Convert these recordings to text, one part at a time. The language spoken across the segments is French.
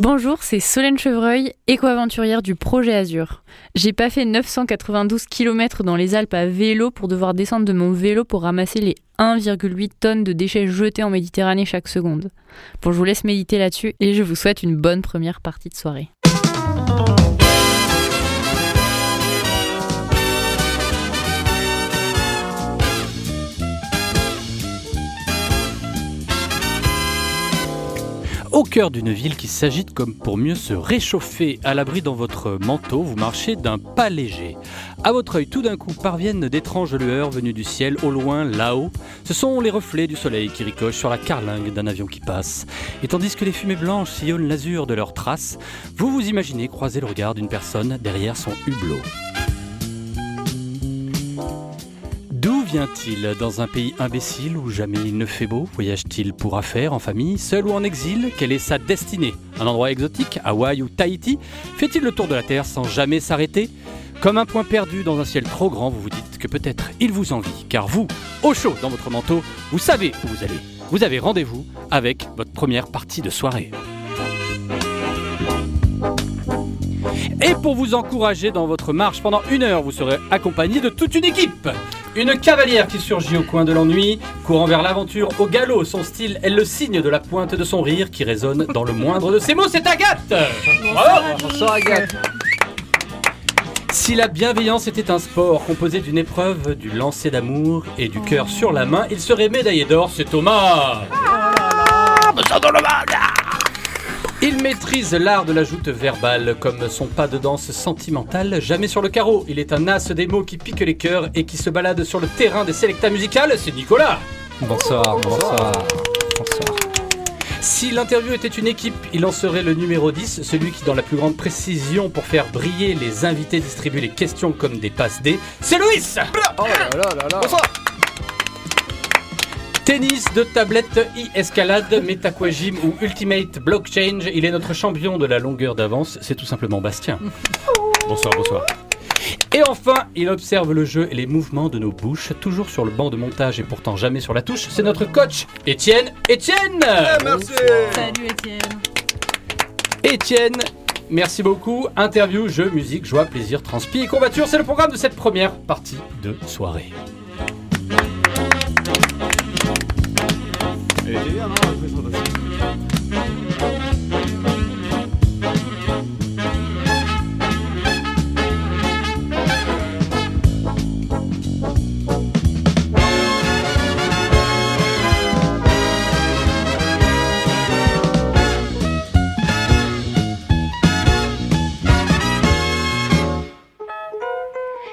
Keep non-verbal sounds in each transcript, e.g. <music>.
Bonjour, c'est Solène Chevreuil, éco-aventurière du projet Azur. J'ai pas fait 992 km dans les Alpes à vélo pour devoir descendre de mon vélo pour ramasser les 1,8 tonnes de déchets jetés en Méditerranée chaque seconde. Bon, je vous laisse méditer là-dessus et je vous souhaite une bonne première partie de soirée. Au cœur d'une ville qui s'agite comme pour mieux se réchauffer à l'abri dans votre manteau, vous marchez d'un pas léger. À votre œil, tout d'un coup, parviennent d'étranges lueurs venues du ciel, au loin, là-haut. Ce sont les reflets du soleil qui ricochent sur la carlingue d'un avion qui passe. Et tandis que les fumées blanches sillonnent l'azur de leurs traces, vous vous imaginez croiser le regard d'une personne derrière son hublot. Vient-il Dans un pays imbécile où jamais il ne fait beau? Voyage-t-il pour affaires, en famille, seul ou en exil? Quelle est sa destinée? Un endroit exotique, Hawaï ou Tahiti? Fait-il le tour de la Terre sans jamais s'arrêter? Comme un point perdu dans un ciel trop grand, vous vous dites que peut-être il vous envie, car vous, au chaud dans votre manteau, vous savez où vous allez. Vous avez rendez-vous avec votre première partie de soirée. Et pour vous encourager dans votre marche pendant une heure, vous serez accompagné de toute une équipe. Une cavalière qui surgit au coin de l'ennui, courant vers l'aventure au galop. Son style est le signe de la pointe de son rire qui résonne dans le moindre de ses mots. C'est Agathe Bravo Bonsoir Agathe. Si la bienveillance était un sport composé d'une épreuve, du lancer d'amour et du cœur sur la main, il serait médaillé d'or, c'est Thomas il maîtrise l'art de la joute verbale, comme son pas de danse sentimentale, jamais sur le carreau. Il est un as des mots qui pique les cœurs et qui se balade sur le terrain des sélectas musicales, c'est Nicolas Bonsoir, bonsoir. Bonsoir. Si l'interview était une équipe, il en serait le numéro 10, celui qui, dans la plus grande précision pour faire briller les invités, distribue les questions comme des passes D. C'est Louis Oh là là là là. Bonsoir Tennis de tablette, e-escalade, MetaQuagym ou Ultimate Blockchain, il est notre champion de la longueur d'avance, c'est tout simplement Bastien. Bonsoir, bonsoir. Et enfin, il observe le jeu et les mouvements de nos bouches, toujours sur le banc de montage et pourtant jamais sur la touche. C'est notre coach, Étienne. Étienne Merci Salut Étienne. Étienne, merci beaucoup. Interview, jeu, musique, joie, plaisir, transpi et courbature, c'est le programme de cette première partie de soirée.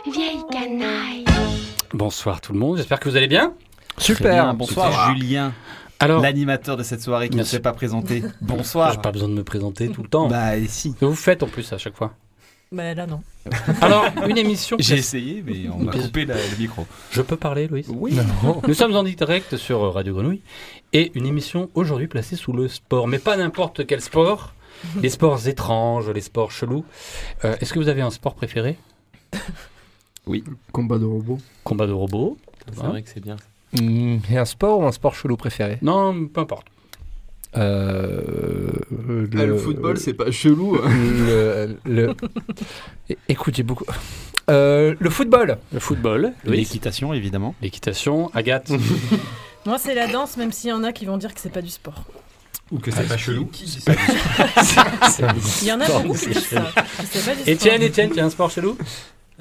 Vieille canaille. Bonsoir tout le monde, j'espère que vous allez bien. Super, bonsoir bonsoir. Julien, Alors, l'animateur de cette soirée qui ne s'est pas présenté. <laughs> j'ai Bonsoir. pas besoin de me présenter tout le temps. Bah et si. Que vous faites en plus à chaque fois. Bah là non. <laughs> Alors, une émission. J'ai essayé, mais on m'a coupé la- le micro. Je peux parler, Louis? Oui. Nous sommes en direct sur Radio Grenouille et une émission aujourd'hui placée sous le sport, mais pas n'importe quel sport. <laughs> Les sports étranges, les sports chelous. Euh, Est-ce que vous avez un sport préféré? Combat de robots. Combat de robots C'est vrai que c'est bien. Hmm, et un sport ou un sport chelou préféré? Non, peu importe. euh, Ah, le football, c'est pas chelou. hein. le, le- Écoute, j'ai beaucoup. Euh, le football. Le football. L'équitation, évidemment. l'équitation, Agathe. <laughs> Moi c'est la danse, même s'il y en a qui vont dire que c'est pas du sport. Ou que c'est pas chelou. Il y en a beaucoup qui disent ça. que c'est pas du Étienne. Étienne, tu as un sport chelou?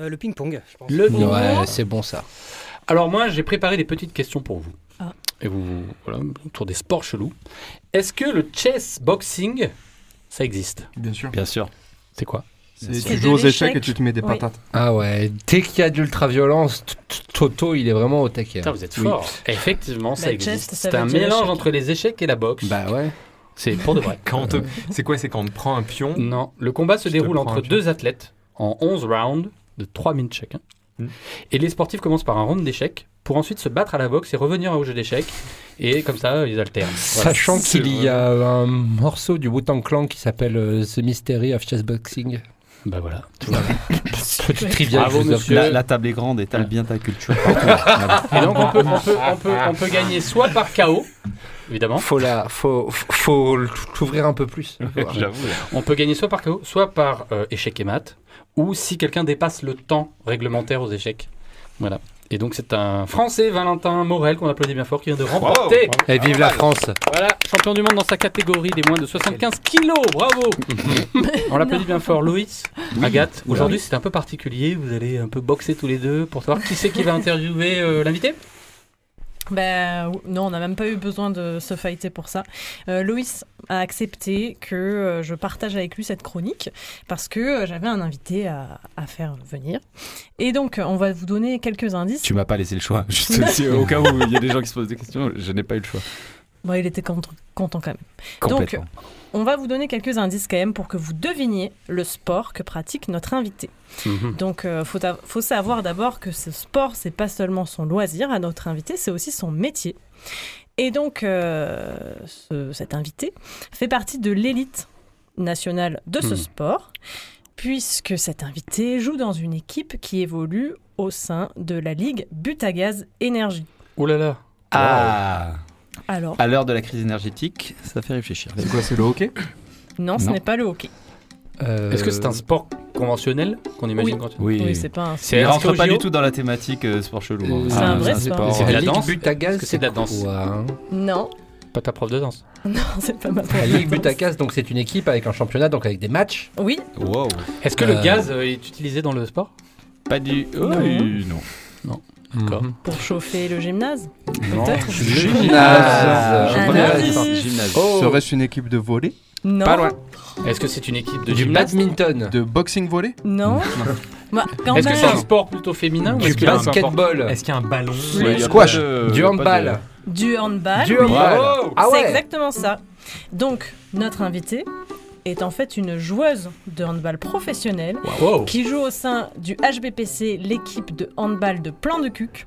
Euh, le ping-pong, je pense. Le Ouais, c'est bon ça. Alors moi, j'ai préparé des petites questions pour vous. Ah. Et vous, voilà, autour des sports chelous. Est-ce que le chess boxing, ça existe? Bien sûr. Bien sûr. C'est quoi? Tu joues aux échecs et tu te mets des Oui. patates. Ah ouais, dès qu'il y a de l'ultra-violence, Toto, il est vraiment au taquet. Putain, vous êtes fort. Effectivement, ça La existe. chess, ça C'est un mélange entre les échecs et la boxe. Bah ouais. C'est pour de vrai. <laughs> Te- C'est quoi C'est quand on te prend un pion non, le combat se déroule entre deux athlètes en 11 rounds de 3 minutes chacun. Hmm. Et les sportifs commencent par un round d'échecs pour ensuite se battre à la boxe et revenir au jeu d'échecs. Et comme ça, ils alternent. Voilà. Sachant qu'il y a un morceau du Wu-Tang Clan qui s'appelle euh, The Mystery of Chess Boxing. Bah voilà. <laughs> Petit trivia, Bravo, Christophe. monsieur. La, la table est grande et t'as bien ta culture. <laughs> Et donc on peut, on, peut, on, peut, on peut gagner soit par KO, évidemment. Faut la, faut, faut l'ouvrir un peu plus. <laughs> J'avoue. On peut gagner soit par KO, soit par euh, échec et mat, ou si quelqu'un dépasse le temps réglementaire aux échecs. Voilà. Et donc c'est un Français, Valentin Morel, qu'on applaudit bien fort, qui vient de remporter. Et vive la France. Voilà, champion du monde dans sa catégorie des moins de 75 kilos. Bravo. <laughs> On l'applaudit bien fort. Loïs, Agathe, aujourd'hui c'est un peu particulier. Vous allez un peu boxer tous les deux pour savoir qui c'est qui va interviewer euh, l'invité? Ben non, on n'a même pas eu besoin de se fighter pour ça. Euh, Loïs a accepté que euh, je partage avec lui cette chronique parce que euh, j'avais un invité à, faire venir. Et donc, on va vous donner quelques indices. Tu m'as pas laissé le choix. <laughs> Juste au cas où il y a des gens qui se posent des questions, je n'ai pas eu le choix. Bon, il était content, content quand même. Donc, on va vous donner quelques indices quand même pour que vous deviniez le sport que pratique notre invité. Mhm. Donc, il faut, savoir d'abord que ce sport, c'est pas seulement son loisir à notre invité, c'est aussi son métier. Et donc, euh, ce- cet invité fait partie de l'élite nationale de ce Hmm. sport, puisque cet invité joue dans une équipe qui évolue au sein de la Ligue Butagaz Énergie. Ouh là là. Ah Alors, À l'heure de la crise énergétique, ça fait réfléchir. C'est quoi, c'est le hockey? Non, ce Non. n'est pas le hockey. Euh, Est-ce que c'est un sport conventionnel qu'on imagine Oui. quand Oui, Oui, c'est pas un C'est Il rentre pas du tout dans la thématique euh, sport chelou. Euh. C'est un vrai sport. C'est de la Ligue danse Butagaz, Est-ce que c'est de la danse quoi, hein Non, Pas ta prof de danse? <laughs> non, c'est pas ma La Ligue Butagaz, donc c'est une équipe avec un championnat, donc avec des matchs. Oui, Wow. Est-ce que le gaz euh, est utilisé dans le sport? Pas du. Oh, Non. oui, non. D'accord. Mhm. pour chauffer le gymnase, peut-être. Gymnase. Gymnase. Oh, Serait-ce une équipe de volley Non, Pas loin. Est-ce que c'est une équipe de du badminton, De boxing volley non. Bah, Est-ce que c'est un sport plutôt féminin ou du est-ce qu'il y a un basketball, Est-ce qu'il y a un ballon Oui, squash, de- du handball, Du handball. du oui. handball. Ah C'est exactement ça. Donc, notre invitée est en fait une joueuse de handball professionnelle Wow. qui joue au sein du HBPC, l'équipe de handball de Plan de Cuc,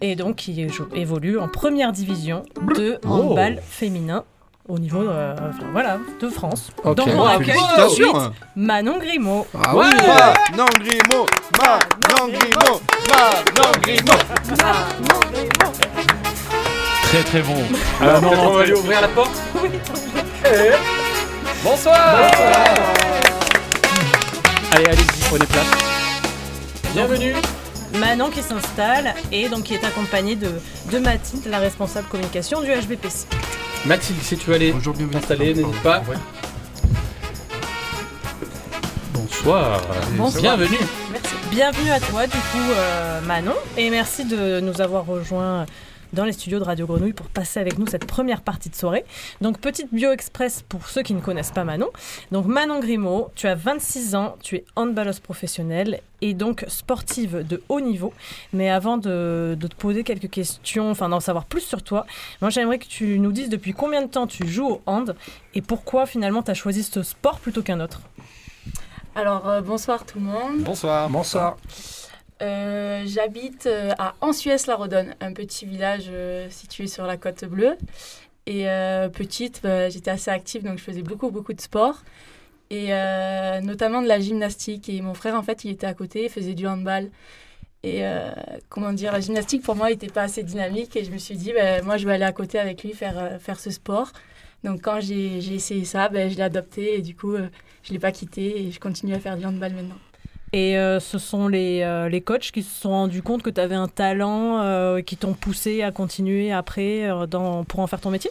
et donc qui évolue en première division de handball féminin au niveau euh, enfin, voilà, de France. Donc on Wow, accueille tout de suite Manon Grimaud. Ah oui. Manon Grimaud Manon Grimaud Manon Grimaud Très très bon. Alors, on va lui ouvrir la porte? Bonsoir Allez, allez-y, prenez place. Bienvenue Manon qui s'installe et donc qui est accompagnée de, de Mathilde, la responsable communication du HBPC. Mathilde, si tu veux aller t'installer, n'hésite pas. Bonsoir. Bonsoir. Bienvenue. Merci. Bienvenue à toi, du coup, euh, Manon, et merci de nous avoir rejoints dans les studios de Radio Grenouille pour passer avec nous cette première partie de soirée. Donc, petite bio express pour ceux qui ne connaissent pas Manon. Donc, Manon Grimaud, tu as 26 ans, tu es handballeuse professionnelle et donc sportive de haut niveau. Mais avant de, de te poser quelques questions, enfin d'en savoir plus sur toi, moi j'aimerais que tu nous dises depuis combien de temps tu joues au hand et pourquoi finalement tu as choisi ce sport plutôt qu'un autre? Alors, euh, bonsoir tout le monde. Bonsoir. Bonsoir. Euh, J'habite euh, à Ansuès-la-Rodonne, un petit village euh, situé sur la côte bleue. Et petite, bah, j'étais assez active, donc je faisais beaucoup, beaucoup de sport. Et notamment de la gymnastique. Et mon frère, en fait, il était à côté, il faisait du handball. Et comment dire, la gymnastique, pour moi, n'était pas assez dynamique. Et je me suis dit, bah, moi, je vais aller à côté avec lui faire, faire ce sport. Donc quand j'ai essayé ça, bah, je l'ai adopté. Et du coup, je ne l'ai pas quitté. Et je continue à faire du handball maintenant. Et euh, ce sont les, euh, les coachs qui se sont rendus compte que tu avais un talent euh, qui t'ont poussé à continuer après euh, dans, pour en faire ton métier?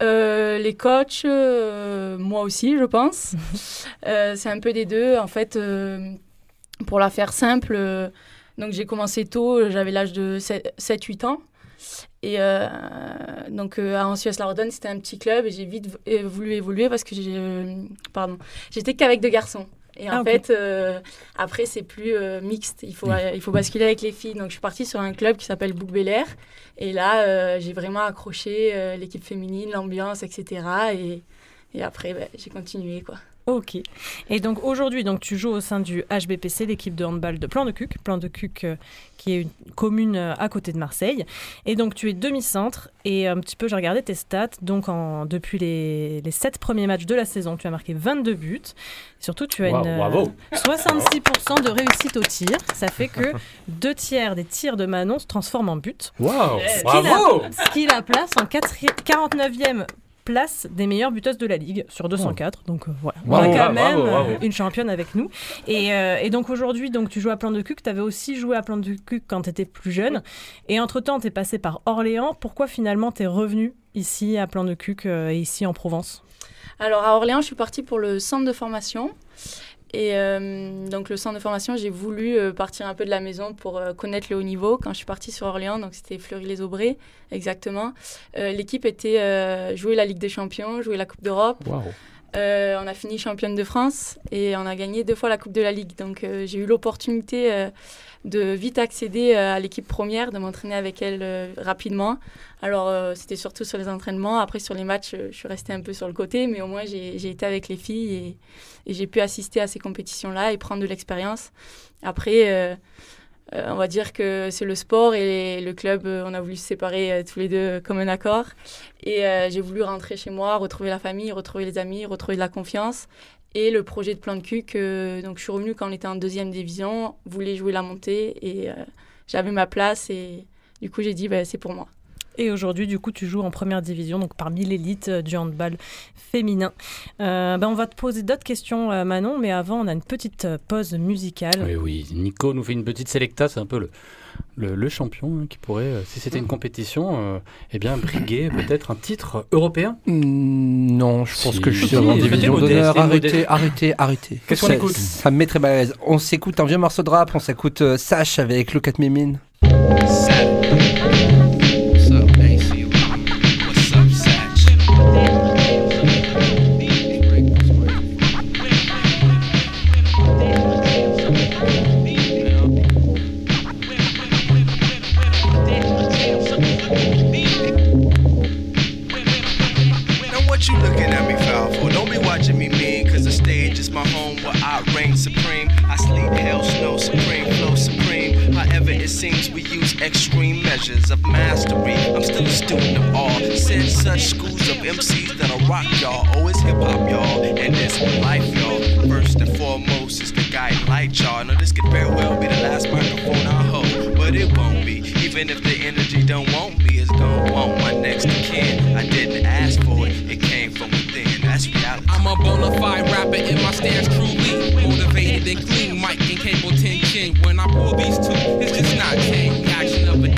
Les coachs, moi aussi, je pense. <laughs> C'est un peu des deux. En fait, pour la faire simple, donc j'ai commencé tôt, j'avais l'âge de 7-8 ans. Et euh, donc euh, à Ansuès-la-Rodonne, c'était un petit club et j'ai vite voulu évoluer parce que j'ai, pardon, j'étais qu'avec deux garçons. Et en Ah, ok. fait, euh, après, c'est plus euh, mixte. Il faut, euh, il faut basculer avec les filles. Donc, je suis partie sur un club qui s'appelle Bouc Bel Air. Et là, euh, j'ai vraiment accroché euh, l'équipe féminine, l'ambiance, etc. Et, Et après, ben, j'ai continué, quoi. Ok. Et donc aujourd'hui, donc tu joues au sein du HBPC, l'équipe de handball de Plan de Cuc, Plan de Cuc euh, qui est une commune euh, à côté de Marseille. Et donc tu es demi-centre et un petit peu j'ai regardé tes stats. Donc en, depuis les, les sept premiers matchs de la saison, tu as marqué 22 buts. Surtout tu as Wow, une euh, bravo. 66% de réussite au tir. Ça fait que <laughs> deux tiers des tirs de Manon se transforment en buts. Waouh Ce qui la- Ce qui la place en 49e place des meilleures buteuses de la ligue sur 204. Donc euh, voilà, on a quand même euh, bravo. une championne avec nous. Et, euh, et donc aujourd'hui, donc tu joues à Plan de Cuc. Tu avais aussi joué à Plan de Cuc quand tu étais plus jeune. Et entre-temps, tu es passé par Orléans. Pourquoi finalement tu es revenu ici à Plan de Cuc euh, et ici en Provence? Alors à Orléans, je suis partie pour le centre de formation. Et euh, donc le centre de formation, j'ai voulu euh, partir un peu de la maison pour euh, connaître le haut niveau. Quand je suis partie sur Orléans, donc c'était Fleury-les-Aubrais, exactement. L'équipe était jouer la Ligue des Champions, jouer la Coupe d'Europe. Waouh. Euh, on a fini championne de France et on a gagné deux fois la Coupe de la Ligue. Donc euh, j'ai eu l'opportunité euh, de vite accéder à l'équipe première, de m'entraîner avec elle rapidement. Alors c'était surtout sur les entraînements. Après sur les matchs, je suis restée un peu sur le côté, mais au moins j'ai j'ai été avec les filles et, et j'ai pu assister à ces compétitions-là et prendre de l'expérience. Après, euh, on va dire que c'est le sport et le club, euh, on a voulu se séparer euh, tous les deux comme un accord. Et j'ai voulu rentrer chez moi, retrouver la famille, retrouver les amis, retrouver de la confiance. Et le projet de plan de cul, que, donc je suis revenue quand on était en deuxième division, voulait jouer la montée et j'avais ma place et du coup j'ai dit bah, c'est pour moi. Et aujourd'hui, du coup, tu joues en première division, donc parmi l'élite euh, du handball féminin. Euh, ben, on va te poser d'autres questions, euh, Manon, mais avant, on a une petite pause musicale. Oui, oui. Nico nous fait une petite sélecta, c'est un peu le, le, le champion hein, qui pourrait, euh, si c'était une compétition, euh, eh bien, briguer peut-être un titre européen. Mm, Non, je pense Si, que je suis en division d'honneur. Arrêtez, arrêtez, arrêtez. Qu'est-ce qu'on écoute? Ça me met très mal à l'aise. On s'écoute un vieux morceau de rap, on s'écoute euh, Sash avec Look at Me extreme measures of mastery. I'm still a student of all. Send such schools of MCs that'll rock y'all. Oh, it's hip hop, y'all, and it's life, y'all. First and foremost, it's the guiding light, y'all. Now, this could very well be the last microphone I hold, but it won't be. Even if the energy don't want me, it's gonna want my next kin. I didn't ask for it, it came from within. That's reality. I'm a bona fide rapper in my stance truly motivated and clean. Mic and cable tension. When I pull these two, it's just not tame.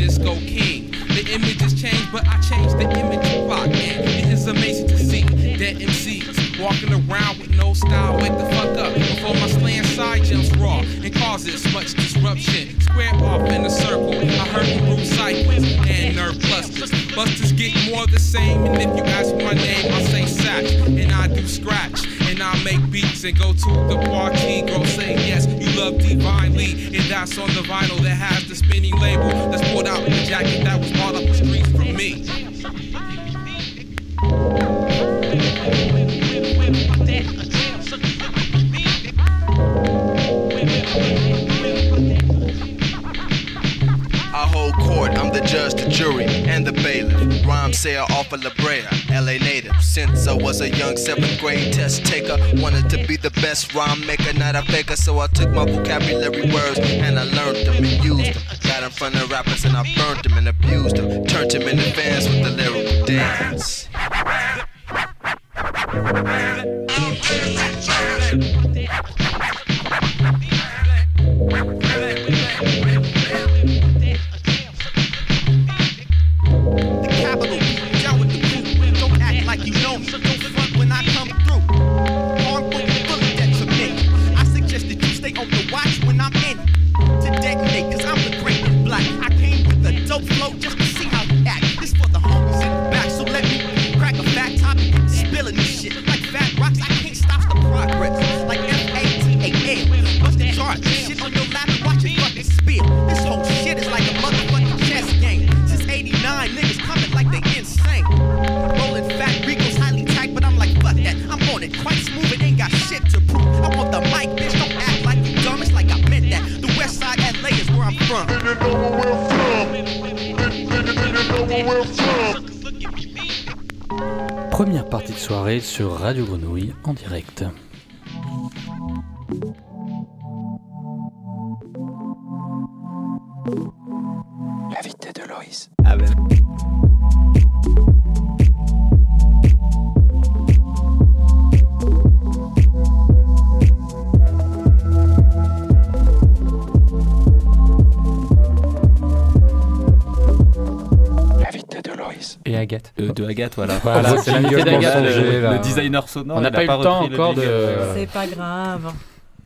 Disco king. The image has changed, but I changed the image of rock. And it is amazing to see dead MCs walking around with no style. Wake the fuck up before my slant side jumps raw and causes much disruption. Square off in a circle. I heard them root cycles and nerve clusters. Busters get more the same. And go to the party. Girl, say yes, you love divinely. And that's on the vinyl that has the spinning label. That's pulled out in the jacket that was bought up the streets from me. Hold court, I'm the judge, the jury, and the bailiff. Rhyme sayer off of La Brea, LA native. Since I was a young seventh grade test taker, wanted to be the best rhyme maker, not a faker. So I took my vocabulary words and I learned them and used them. Got in front of rappers and I burned them and abused them. Turned them into fans with the lyrical dance. Première partie de soirée sur Radio Grenouille en direct. Agathe, voilà. Voilà, c'est l'invité d'Agathe, le, le designer sonore. On n'a pas eu le temps encore de- C'est pas grave.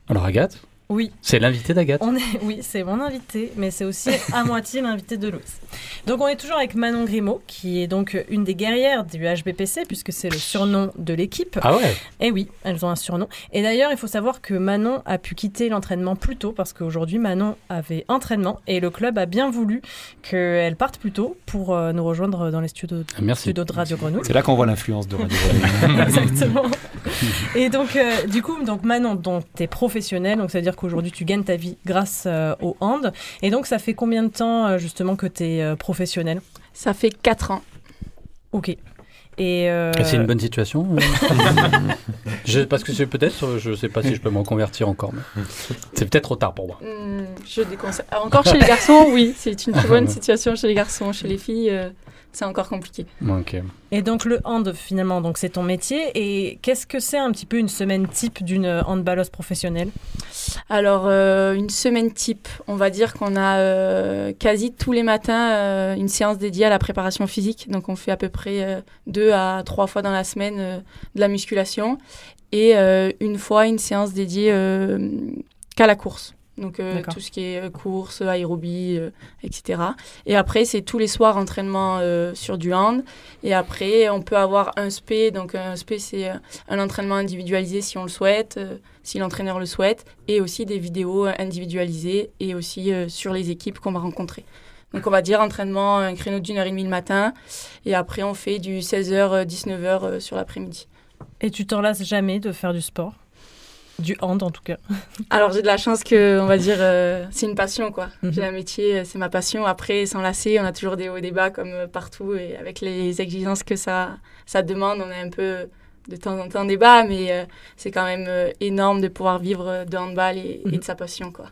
Alors Agathe, Oui. c'est l'invité d'Agathe. On est, oui, c'est mon invité, mais c'est aussi à <laughs> moitié l'invité de Louis. Donc on est toujours avec Manon Grimaud, qui est donc une des guerrières du HBPC, puisque c'est le surnom de l'équipe. Ah ouais Et oui, elles ont un surnom. Et d'ailleurs, il faut savoir que Manon a pu quitter l'entraînement plus tôt, parce qu'aujourd'hui, Manon avait entraînement, et le club a bien voulu qu'elle parte plus tôt pour euh, nous rejoindre dans les studios, Merci. studios de Radio Grenouille. C'est là qu'on voit l'influence de Radio Grenouille. <laughs> Exactement. Et donc, euh, du coup, donc Manon, donc t'es professionnelle, donc ça veut dire qu'aujourd'hui tu gagnes ta vie grâce euh, au hand. Et donc, ça fait combien de temps euh, justement que t'es euh, professionnelle Ça fait 4 ans. Ok. Et, euh, C'est une bonne situation euh <laughs> je, Parce que c'est peut-être, je sais pas si je peux me reconvertir encore, mais c'est peut-être trop tard pour moi. Hmm, je déconseille. Ah, Encore chez les garçons, oui, c'est une très bonne <laughs> situation chez les garçons. Chez les filles, euh, c'est encore compliqué. Et donc le hand finalement, donc c'est ton métier. Et qu'est-ce que c'est un petit peu une semaine type d'une handballeuse professionnelle? Alors, euh, une semaine type, on va dire qu'on a euh, quasi tous les matins euh, une séance dédiée à la préparation physique. Donc, on fait à peu près euh, deux à trois fois dans la semaine euh, de la musculation et euh, une fois une séance dédiée euh, qu'à la course. Donc, euh, tout ce qui est euh, course, aérobie, euh, etc. Et après, c'est tous les soirs entraînement euh, sur du hand. Et après, on peut avoir un SP. Donc, un SP, c'est un entraînement individualisé si on le souhaite, si l'entraîneur le souhaite, et aussi des vidéos individualisées et aussi sur les équipes qu'on va rencontrer. Donc, on va dire entraînement, un créneau d'une heure et demie le matin, et après, on fait du 16h, 19h euh, sur l'après-midi. Et tu t'en lasses jamais de faire du sport? Du hand en tout cas. <laughs> Alors, j'ai de la chance que, on va dire, euh, c'est une passion, quoi. Mhm. J'ai un métier, euh, c'est ma passion. Après, sans lasser, on a toujours des hauts et des bas, comme euh, partout, et avec les exigences que ça, ça demande, on a un peu de temps en temps des bas, mais euh, c'est quand même énorme de pouvoir vivre de handball et, et de sa passion, quoi.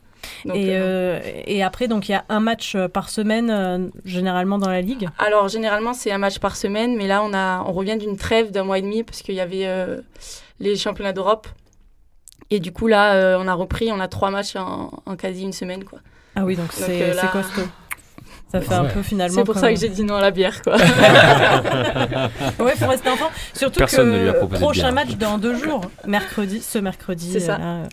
Donc, et, euh, et après, donc il y a un match par semaine euh, généralement dans la ligue? Alors généralement c'est un match par semaine, mais là on a on revient d'une trêve d'un mois et demi parce qu'il y avait euh, les championnats d'Europe et du coup là euh, on a repris, on a trois matchs en, en quasi une semaine quoi. Ah oui, donc c'est euh, là- costaud. <laughs> Ça fait un peu finalement. C'est pour comme- ça que j'ai dit non à la bière quoi. <laughs> Ouais, faut rester enfant. Surtout Personne que ne lui a proposé de prochain bière. match dans deux jours, mercredi, ce mercredi, ça. euh, là,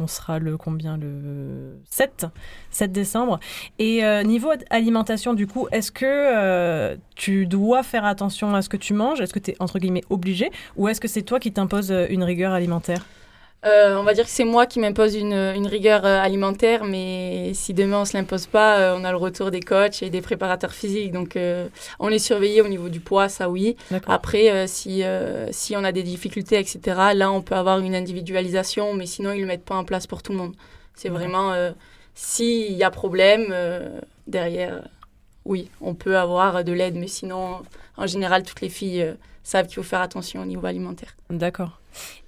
on sera le combien le 7, 7 décembre. Et euh, niveau alimentation, du coup, est-ce que euh, tu dois faire attention à ce que tu manges? Est-ce que tu es entre guillemets obligé? Ou est-ce que c'est toi qui t'imposes une rigueur alimentaire? Euh, on va dire que c'est moi qui m'impose une, une rigueur euh, alimentaire, mais si demain on se l'impose pas, euh, on a le retour des coachs et des préparateurs physiques. Donc euh, on est surveillé au niveau du poids, ça oui. Après, euh, si, euh, si on a des difficultés, etc., là on peut avoir une individualisation, mais sinon ils le mettent pas en place pour tout le monde. C'est vraiment euh, s'il y a problème euh, derrière, oui, on peut avoir de l'aide, mais sinon en général toutes les filles euh, savent qu'il faut faire attention au niveau alimentaire. D'accord.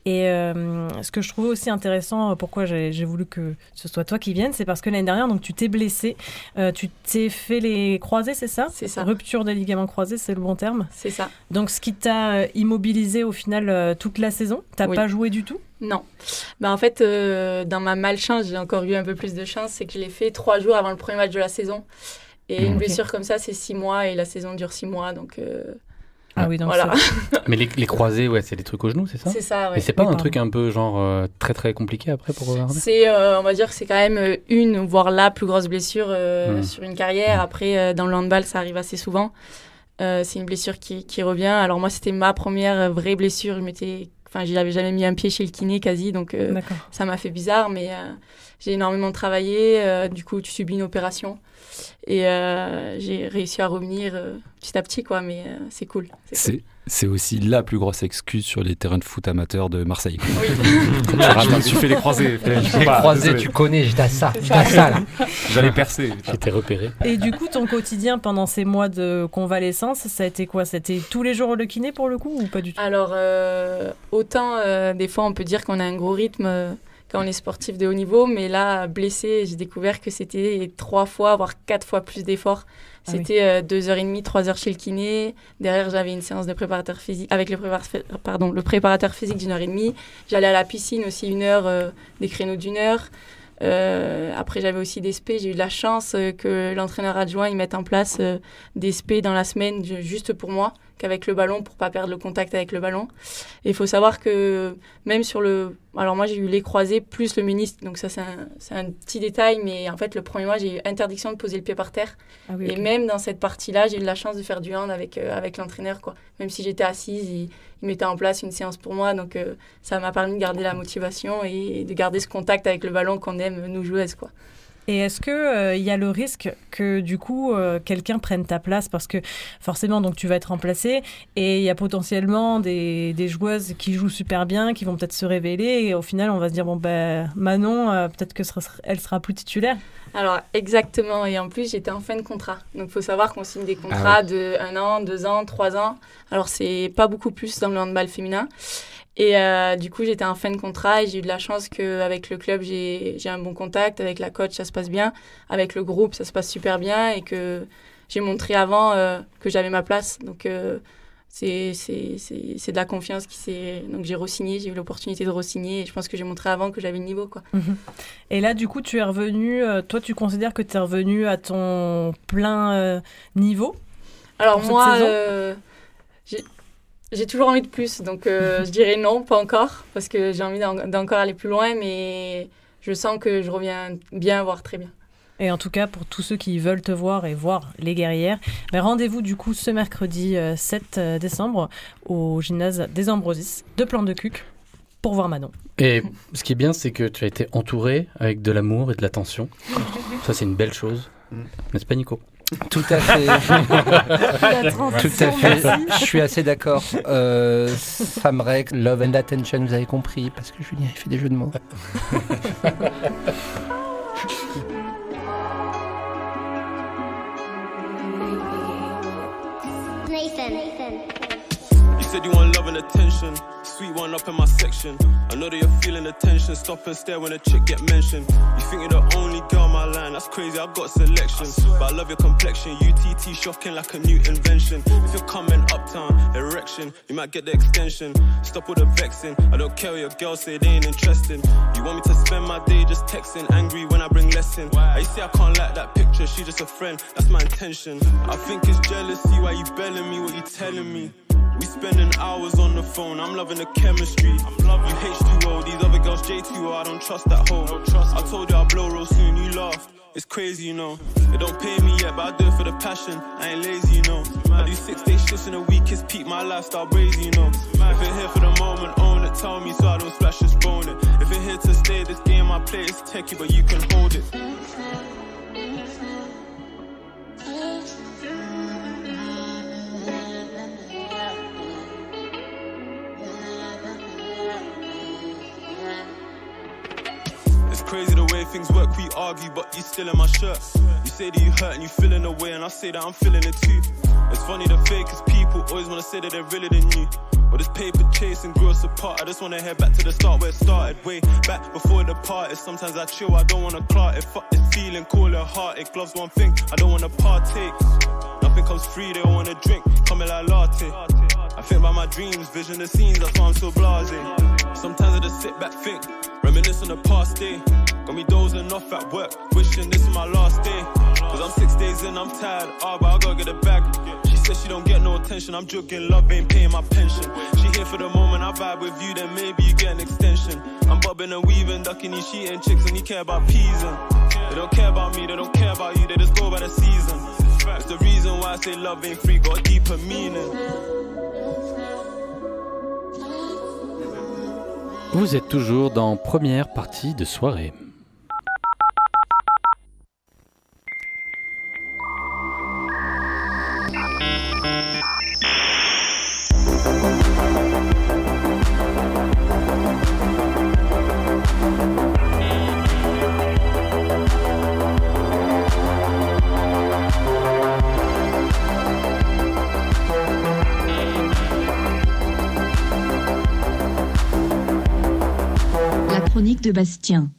Et euh, ce que je trouvais aussi intéressant, euh, pourquoi j'ai voulu que ce soit toi qui vienne, c'est parce que l'année dernière, donc tu t'es blessé, euh, tu t'es fait les croisés, c'est ça? C'est ça. Rupture des ligaments croisés, c'est le bon terme? C'est ça. Donc ce qui t'a immobilisé au final toute la saison, t'as Oui. pas joué du tout? Non. Bah en fait, euh, dans ma malchance, j'ai encore eu un peu plus de chance, c'est que je l'ai fait trois jours avant le premier match de la saison. Et une Ok. blessure comme ça, c'est six mois et la saison dure six mois. Donc euh, Ah oui, donc voilà. <laughs> Mais les, les croisés, ouais, c'est des trucs au genou, c'est ça C'est ça, ouais. Et c'est pas Oui, un pardon. truc un peu genre euh, très très compliqué après pour regarder? C'est, euh, on va dire que c'est quand même une, voire la plus grosse blessure euh, Mm. sur une carrière. Après, euh, dans le handball, ça arrive assez souvent. Euh, c'est une blessure qui, qui revient. Alors moi, c'était ma première vraie blessure. Je m'étais, enfin, j'y avais jamais mis un pied chez le kiné quasi, donc euh, ça m'a fait bizarre, mais euh, j'ai énormément travaillé. euh, du coup, tu subis une opération et euh, j'ai réussi à revenir euh, petit à petit, quoi. Mais euh, c'est cool. c'est cool. Aussi la plus grosse excuse sur les terrains de foot amateurs de Marseille. Rates je me suis fait les croisés. <laughs> Les pas, croisés, désolé. tu connais, j'étais à ça, j'étais à ça là. <laughs> J'allais percer. J'étais repéré. Et du coup, ton quotidien pendant ces mois de convalescence, ça a été quoi? C'était tous les jours le kiné pour le coup ou pas du tout? Alors, euh, autant euh, des fois on peut dire qu'on a un gros rythme euh, quand on est sportif de haut niveau, mais là, blessé, j'ai découvert que c'était trois fois, voire quatre fois plus d'efforts. Ah oui. C'était euh, deux heures et demie, trois heures chez le kiné. Derrière, j'avais une séance de préparateur physique avec le, préparateur, pardon, le préparateur physique d'une heure et demie. J'allais à la piscine aussi une heure, euh, des créneaux d'une heure. Euh, après, j'avais aussi des SP. J'ai eu de la chance que l'entraîneur adjoint il mette en place des SP dans la semaine ju- juste pour moi, qu'avec le ballon pour pas perdre le contact avec le ballon. Et il faut savoir que même sur le, alors moi j'ai eu les croisés plus le ménisque, donc ça c'est un, petit détail, mais en fait le premier mois j'ai eu interdiction de poser le pied par terre. Ah oui, Et même dans cette partie-là, j'ai eu la chance de faire du hand avec, euh, avec l'entraîneur. quoi. Même si j'étais assise, il, il mettait en place une séance pour moi. Donc euh, ça m'a permis de garder la motivation et de garder ce contact avec le ballon qu'on aime, nous joueuses. Quoi. Et est-ce que euh, il y a le risque que du coup euh, quelqu'un prenne ta place? Parce que forcément donc tu vas être remplacé et il y a potentiellement des, des joueuses qui jouent super bien qui vont peut-être se révéler et au final on va se dire bon ben Manon euh, peut-être que sera- elle sera plus titulaire. Alors exactement, et en plus j'étais en fin de contrat. Donc il faut savoir qu'on signe des contrats de un an, deux ans, trois ans. Alors c'est pas beaucoup plus dans le handball féminin. Et euh, du coup j'étais en fin de contrat et j'ai eu de la chance qu'avec le club j'ai un bon contact, avec la coach ça se passe bien, avec le groupe ça se passe super bien et que j'ai montré avant euh, que j'avais ma place. Donc euh, c'est de la confiance qui s'est... Donc j'ai re-signé, j'ai eu l'opportunité de re-signer et je pense que j'ai montré avant que j'avais le niveau. quoi. Et là du coup tu es revenu, euh, toi tu considères que tu es revenu à ton plein niveau Alors moi, j'ai- j'ai toujours envie de plus, donc euh, je dirais non, pas encore, parce que j'ai envie d'en- d'encore aller plus loin, mais je sens que je reviens bien, voire très bien. Et en tout cas, pour tous ceux qui veulent te voir et voir les guerrières, ben, rendez-vous du coup ce mercredi euh, 7 décembre au gymnase des Ambrosis de Plan de Cuc pour voir Manon. Et ce qui est bien, c'est que tu as été entouré avec de l'amour et de l'attention. <laughs> Ça, c'est une belle chose. N'est-ce pas, Nico? Tout à fait. <laughs> Tout à fait. Je suis assez d'accord. Euh, Sam Rec, Love and Attention, vous avez compris, parce que Julien il fait des jeux de mots. <laughs> Nathan. Nathan. You said you want love and attention. Sweet one up in my section. I know that you're feeling the tension. Stop and stare when a chick get mentioned. You think you're the only girl on my line. That's crazy, I've got selection. But I love your complexion. UTT shocking like a new invention. If you're coming uptown, erection, you might get the extension. Stop with the vexing. I don't care what your girls say, they ain't interesting. You want me to spend my day just texting, angry when I bring lesson. I say I can't like that picture, she just a friend. That's my intention. I think it's jealousy why you belling me, what you telling me. We spending hours on the phone. I'm loving the chemistry. I'm loving H2O. These other girls J2O. I don't trust that hoe. I told you I'll blow real soon. You laughed. It's crazy, you know. They don't pay me yet, but I do it for the passion. I ain't lazy, you know. I do six day shifts in a week. It's peak my lifestyle crazy, you know. If you're here for the moment, own it. Tell me so I don't splash this bone it. If you're here to stay, this game I play is techie, but you can hold it. Crazy the way things work. We argue, but you still in my shirt. You say that you hurt and you feeling the way, and I say that I'm feeling it too. It's funny the fakest people always wanna say that they're realer than you. But this paper chase and grew us apart. I just wanna head back to the start where it started. Way back before the party. Sometimes I chill, I don't wanna clot it. Fuck this feeling, call it heartache. Gloves one thing, I don't wanna partake. Nothing comes free, they wanna drink. Coming like latte. I think about my dreams, vision the scenes, that's why I'm so blasé. Sometimes I just sit back, think, reminisce on the past day. Got me dozing off at work, wishing this is my last day. Cause I'm six days in, I'm tired, ah, but I gotta get a bag. She said she don't get no attention, I'm joking, love ain't paying my pension. She here for the moment, I vibe with you, then maybe you get an extension. I'm bobbing and weaving, ducking these cheating chicks, and you care about peas They don't care about me, they don't care about you, they just go by the season. It's the reason why I say love ain't free, got deeper meaning. Vous êtes toujours dans première partie de soirée.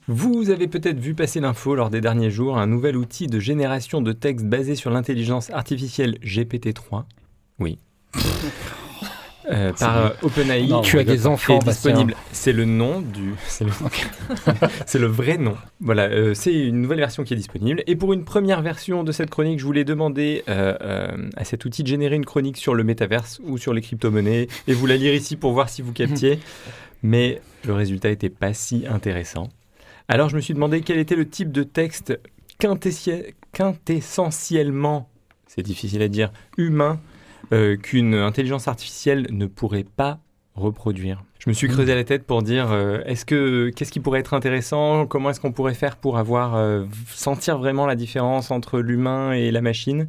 Vous avez peut-être vu passer l'info lors des derniers jours, un nouvel outil de génération de texte basé sur l'intelligence artificielle GPT-3. Oui. Euh, par euh, OpenAI. Non, Tu as des enfants, est disponible. C'est le nom du. <laughs> <laughs> C'est le, vrai nom. Voilà, euh, c'est une nouvelle version qui est disponible. Et pour une première version de cette chronique, je voulais demander euh, à cet outil de générer une chronique sur le métaverse ou sur les crypto-monnaies et vous la lire ici pour voir si vous captiez. <laughs> Mais le résultat n'était pas si intéressant. Alors je me suis demandé quel était le type de texte quintessentiellement, c'est difficile à dire, humain euh, qu'une intelligence artificielle ne pourrait pas reproduire. Je me suis creusé la tête pour dire euh, est-ce que qu'est-ce qui pourrait être intéressant? Comment est-ce qu'on pourrait faire pour avoir euh, sentir vraiment la différence entre l'humain et la machine?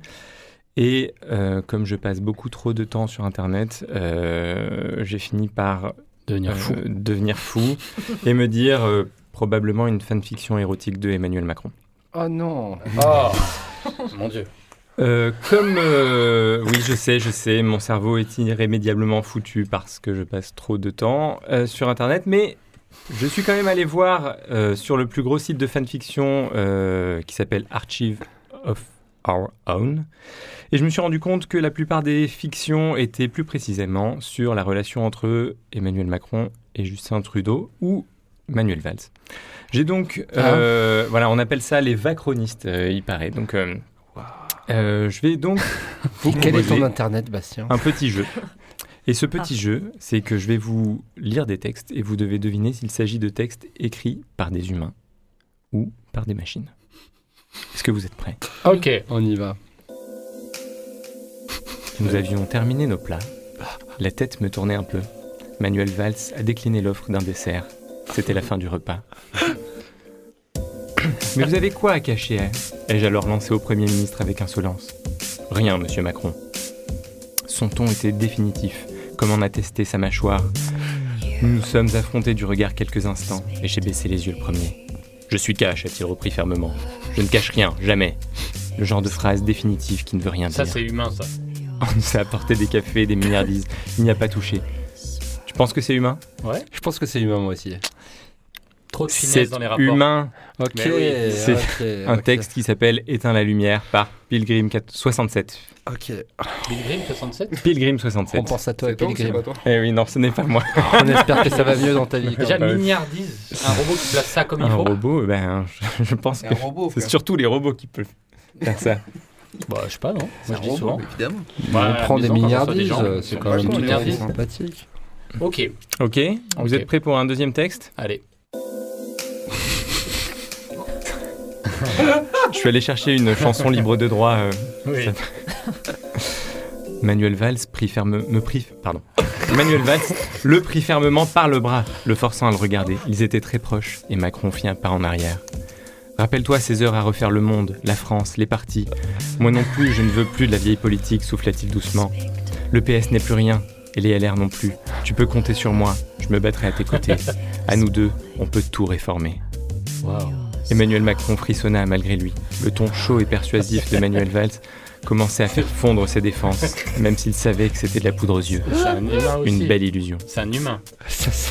Et euh, comme je passe beaucoup trop de temps sur Internet, euh, j'ai fini par Devenir euh, fou. devenir fou <laughs> et me dire euh, probablement une fanfiction érotique de Emmanuel Macron. Oh non. <laughs> Oh Mon Dieu. Euh, comme euh, oui, je sais, je sais, mon cerveau est irrémédiablement foutu parce que je passe trop de temps euh, sur Internet, mais je suis quand même allé voir euh, sur le plus gros site de fanfiction euh, qui s'appelle Archive of Our Own, et je me suis rendu compte que la plupart des fictions étaient plus précisément sur la relation entre Emmanuel Macron et Justin Trudeau ou Manuel Valls. J'ai donc, euh, voilà, on appelle ça les vachronistes, euh, il paraît. Donc, euh, je vais donc <laughs> vous Quel est ton internet, Bastien un petit jeu. Et ce petit jeu, c'est que je vais vous lire des textes et vous devez deviner s'il s'agit de textes écrits par des humains ou par des machines. Est-ce que vous êtes prêts? Ok. On y va. Nous avions terminé nos plats. La tête me tournait un peu. Manuel Valls a décliné l'offre d'un dessert. C'était la fin du repas. <laughs> <laughs> Mais vous avez quoi à cacher hein? Ai-je alors lancé au Premier ministre avec insolence? Rien, monsieur Macron. Son ton était définitif, comme en attestait sa mâchoire. Nous nous sommes affrontés du regard quelques instants, et j'ai baissé les yeux le premier. Je suis cash, a-t-il repris fermement. Je ne cache rien, jamais. Le genre de phrase définitive qui ne veut rien Ça, dire. c'est humain, ça. On nous a apporté des cafés et des milliardises. Il n'y a pas touché. Tu penses que c'est humain? Ouais. Je pense que c'est humain, moi aussi. Trop de finesse C'est dans les rapports. humain. Ok. Oui, C'est <laughs> un texte qui s'appelle Éteins la lumière par Pilgrim 4- 67. Ok. Pilgrim 67 Pilgrim 67. On pense à toi, toi c'est Pilgrim. pas toi Eh oui, non, ce n'est pas moi. <laughs> On espère que ça va mieux dans ta vie. Déjà, milliardise. Un robot qui place ça comme il Un faut. robot, ben, je, je pense C'est que un c'est surtout les robots qui peuvent faire ça. <laughs> Bah, je sais pas, non C'est Moi, un je dis robot, souvent. évidemment. On prend des milliardises, c'est quand même vachement tout à fait milliardises. sympathique. Ok, Ok, vous êtes prêts pour un deuxième texte? Allez. Je suis allé chercher une chanson libre de droit. euh, Oui. ça- Manuel Valls prit ferme, me prit, pardon. Manuel Valls le prit fermement par le bras, le forçant à le regarder. Ils étaient très proches et Macron fit un pas en arrière. Rappelle-toi ces heures à refaire le monde, la France, les partis. Moi non plus, je ne veux plus de la vieille politique, souffla-t-il doucement. Le PS n'est plus rien, et les LR non plus. Tu peux compter sur moi, je me battrai à tes côtés. À nous deux, on peut tout réformer. Waouh. Emmanuel Macron frissonna malgré lui. Le ton chaud et persuasif de Manuel Valls commençait à faire fondre ses défenses, même s'il savait que c'était de la poudre aux yeux. C'est un humain aussi. Une belle illusion. C'est un humain.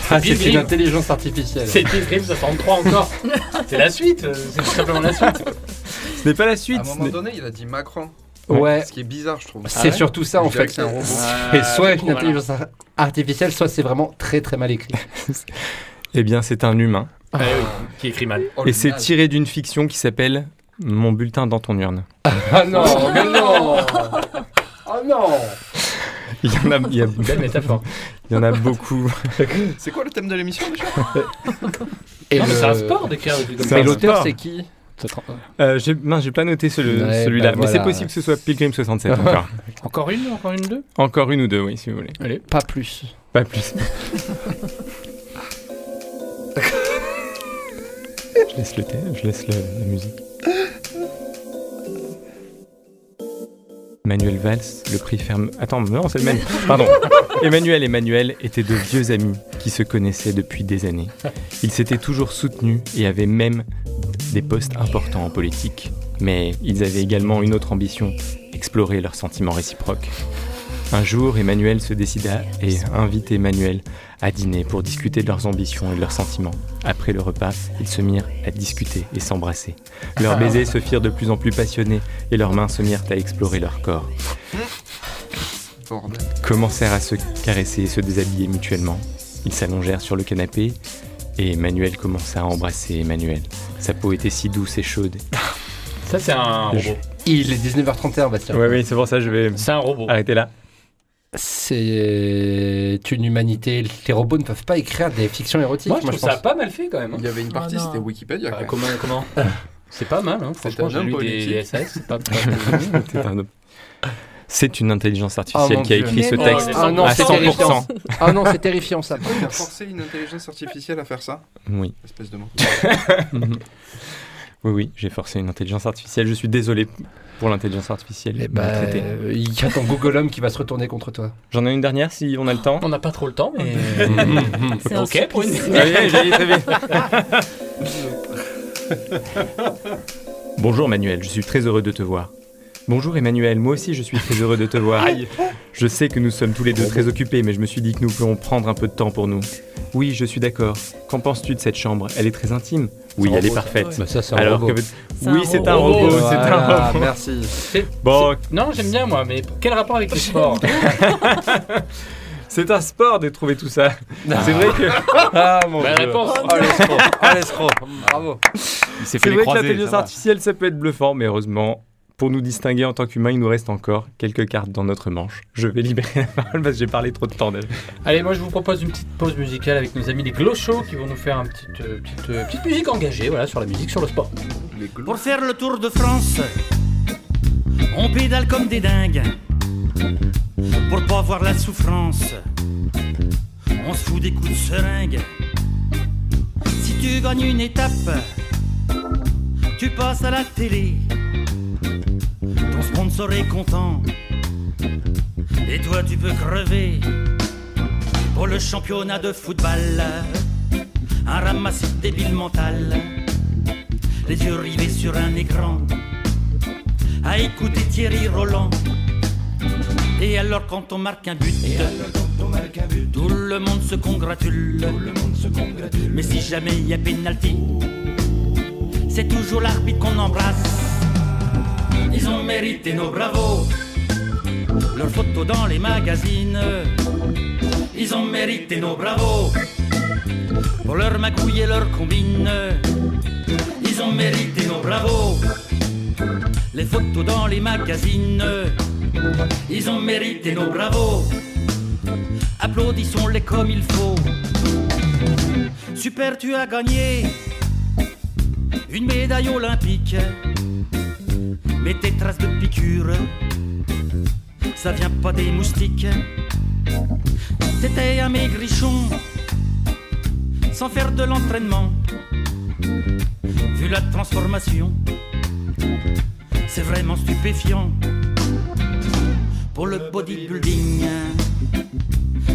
Ah, c'est une intelligence artificielle. C'est Pilgrim 63 encore. c'est la suite. euh, C'est tout simplement la suite. Ce n'est pas la À suite. un ce moment donné, il a dit Macron. Ouais. Ce qui est bizarre, je trouve. C'est surtout ça en fait. que c'est un robot. Et soit une intelligence ar- artificielle, soit c'est vraiment très très mal écrit. <laughs> Eh bien, c'est un humain. Eh oui, qui écrit mal. Oh, Et c'est tiré d'une fiction qui s'appelle Mon bulletin dans ton urne. Ah non, <laughs> mais non Oh non Il y en a, il y a- Belle métaphore. il y en a beaucoup. <laughs> C'est quoi le thème de l'émission déjà? Et Non, mais le- c'est un sport d'écrire un l'auteur, c'est qui? Euh, j'ai, mince, j'ai pas noté celui- Ouais, celui-là, bah mais c'est possible que ce soit Pilgrim 67 <laughs> encore. Encore une, encore une, deux? Encore une ou deux, oui, si vous voulez. Allez. Pas plus. Pas plus. Je laisse le thème, je laisse la musique. Manuel Valls, le prix ferme. Attends, non, c'est le même. Pardon. Emmanuel et Manuel étaient de vieux amis qui se connaissaient depuis des années. Ils s'étaient toujours soutenus et avaient même des postes importants en politique. Mais ils avaient également une autre ambition explorer leurs sentiments réciproques. Un jour, Emmanuel se décida et invita Emmanuel à dîner pour discuter de leurs ambitions et de leurs sentiments. Après le repas, ils se mirent à discuter et s'embrasser. Leurs <laughs> baisers se firent de plus en plus passionnés et leurs mains se mirent à explorer leur corps. Commencèrent à se caresser et se déshabiller mutuellement. Ils s'allongèrent sur le canapé et Emmanuel commença à embrasser Emmanuel. Sa peau était si douce et chaude. Ça, c'est un Je- robot. Il est 19h31, Bastien. Oui, oui, c'est pour ça que je vais C'est un robot. arrêter là. C'est une humanité. Les robots ne peuvent pas écrire des fictions érotiques. Moi, je trouve ça pense. pas mal fait quand même. Il y avait une partie, Oh non. c'était Wikipédia. Bah, comment, comment <laughs> C'est pas mal, hein. franchement, j'ai lu des, c'est pas, <laughs> pas C'est un homme. C'est une intelligence artificielle Oh, mon qui a Dieu. écrit ce texte. Ah non, à c'est terrifiant. 100%. Ah non, c'est terrifiant ça. Il a forcé une intelligence artificielle à faire ça Oui. Espèce de mot. <laughs> Oui, oui, j'ai forcé une intelligence artificielle. Je suis désolé pour l'intelligence artificielle. Eh bah, maltraitée. euh, il y a ton Google Homme qui va se retourner contre toi. J'en ai une dernière si on a le temps. On n'a pas trop le temps, mais. <laughs> C'est ok, pour une. vite. Bonjour Manuel, je suis très heureux de te voir. Bonjour Emmanuel, moi aussi je suis très heureux de te voir. Je sais que nous sommes tous les deux très occupés, mais je me suis dit que nous pourrions prendre un peu de temps pour nous. Oui, je suis d'accord. Qu'en penses-tu de cette chambre? Elle est très intime. Oui, elle est parfaite. Bah, ça, c'est un Alors robot. que oui, c'est un robot. robot, c'est un Voilà, robot. Merci. C'est- Bon, Non, j'aime bien moi, mais quel rapport avec le sport? <laughs> c'est un sport de trouver tout ça. C'est vrai que <laughs> Ah mon dieu. réponse. Oh l'escroc. Oh l'escroc. <laughs> Bravo. Il s'est fait C'est les vrai que croisés, l'intelligence va. artificielle, ça peut être bluffant, mais heureusement, pour nous distinguer en tant qu'humains, il nous reste encore quelques cartes dans notre manche. Je vais libérer la parole parce que j'ai parlé trop de temps déjà. Allez, moi je vous propose une petite pause musicale avec nos amis les Glochos qui vont nous faire une petite, euh, petite, euh, petite musique engagée voilà, sur la musique, sur le sport. Pour faire le tour de France, on pédale comme des dingues. Pour pas voir la souffrance, on se fout des coups de seringue. Si tu gagnes une étape, tu passes à la télé. Sponsor est content. Et toi, tu peux crever. Pour le championnat de football, un ramassis débile mental les yeux rivés sur un écran, à écouter Thierry Roland. Et alors quand on marque un but, tout le monde se congratule. Mais si jamais il y a pénalty, c'est toujours l'arbitre qu'on embrasse. Ils ont mérité nos bravos, leurs photos dans les magazines. Ils ont mérité nos bravos, pour leur magouille et leur combine. Ils ont mérité nos bravos. Les photos dans les magazines. Ils ont mérité nos bravos. Applaudissons-les comme il faut. Super, tu as gagné une médaille olympique. Mais tes traces de piqûres, ça vient pas des moustiques. T'étais un maigrichon, sans faire de l'entraînement vu la transformation, c'est vraiment stupéfiant. Pour le bodybuilding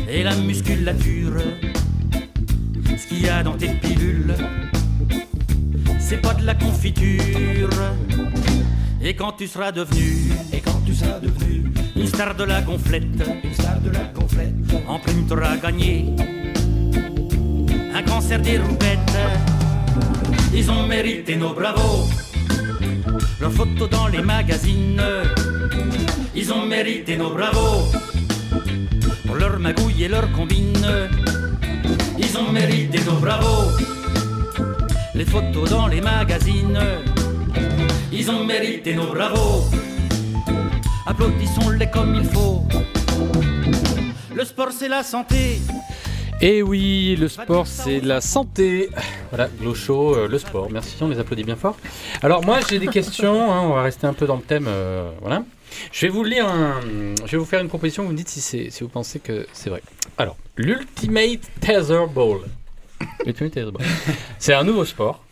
et la musculature, ce qu'il y a dans tes pilules, c'est pas de la confiture. Et quand tu seras devenu, et quand tu seras devenu une star de la gonflette, une star de la gonflette, en prime t'auras gagné un cancer des roupettes. Ils ont mérité nos bravos. Leurs photos dans les magazines. Ils ont mérité nos bravos. Pour leur magouille et leur combine. Ils ont mérité nos bravos. Les photos dans les magazines. Ils ont mérité nos bravos. Applaudissons-les comme il faut. Le sport, c'est la santé. Et oui, le sport c'est la santé. Voilà, Glocho, euh, le sport. Merci, on les applaudit bien fort. Alors moi j'ai des questions, hein, on va rester un peu dans le thème. euh, voilà. Je vais vous lire un... Je vais vous faire une proposition, vous me dites si, si vous pensez que c'est vrai. Alors, l'Ultimate Tether Ball. L'Ultimate Tether Ball. C'est un nouveau sport.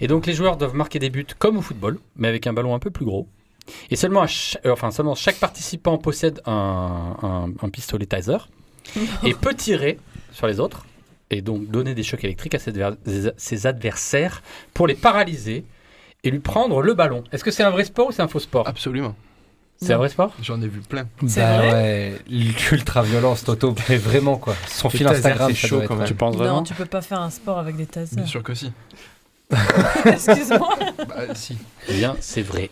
Et donc les joueurs doivent marquer des buts comme au football, mais avec un ballon un peu plus gros. Et seulement, à euh, enfin, seulement chaque participant possède un, un- un pistolet taser et <laughs> peut tirer sur les autres et donc donner des chocs électriques à ses, adver- ses adversaires pour les paralyser et lui prendre le ballon. Est-ce que c'est un vrai sport ou c'est un faux sport? Absolument. C'est un vrai sport? J'en ai vu plein. C'est Bah vrai? ouais, l'ultra-violence, Toto, mais vraiment quoi. Son fil Instagram, ça doit être- Tu penses Non, vraiment tu peux pas faire un sport avec des tasers. Bien sûr que si. <laughs> Excuse-moi. Bah, si. Eh bien, c'est vrai.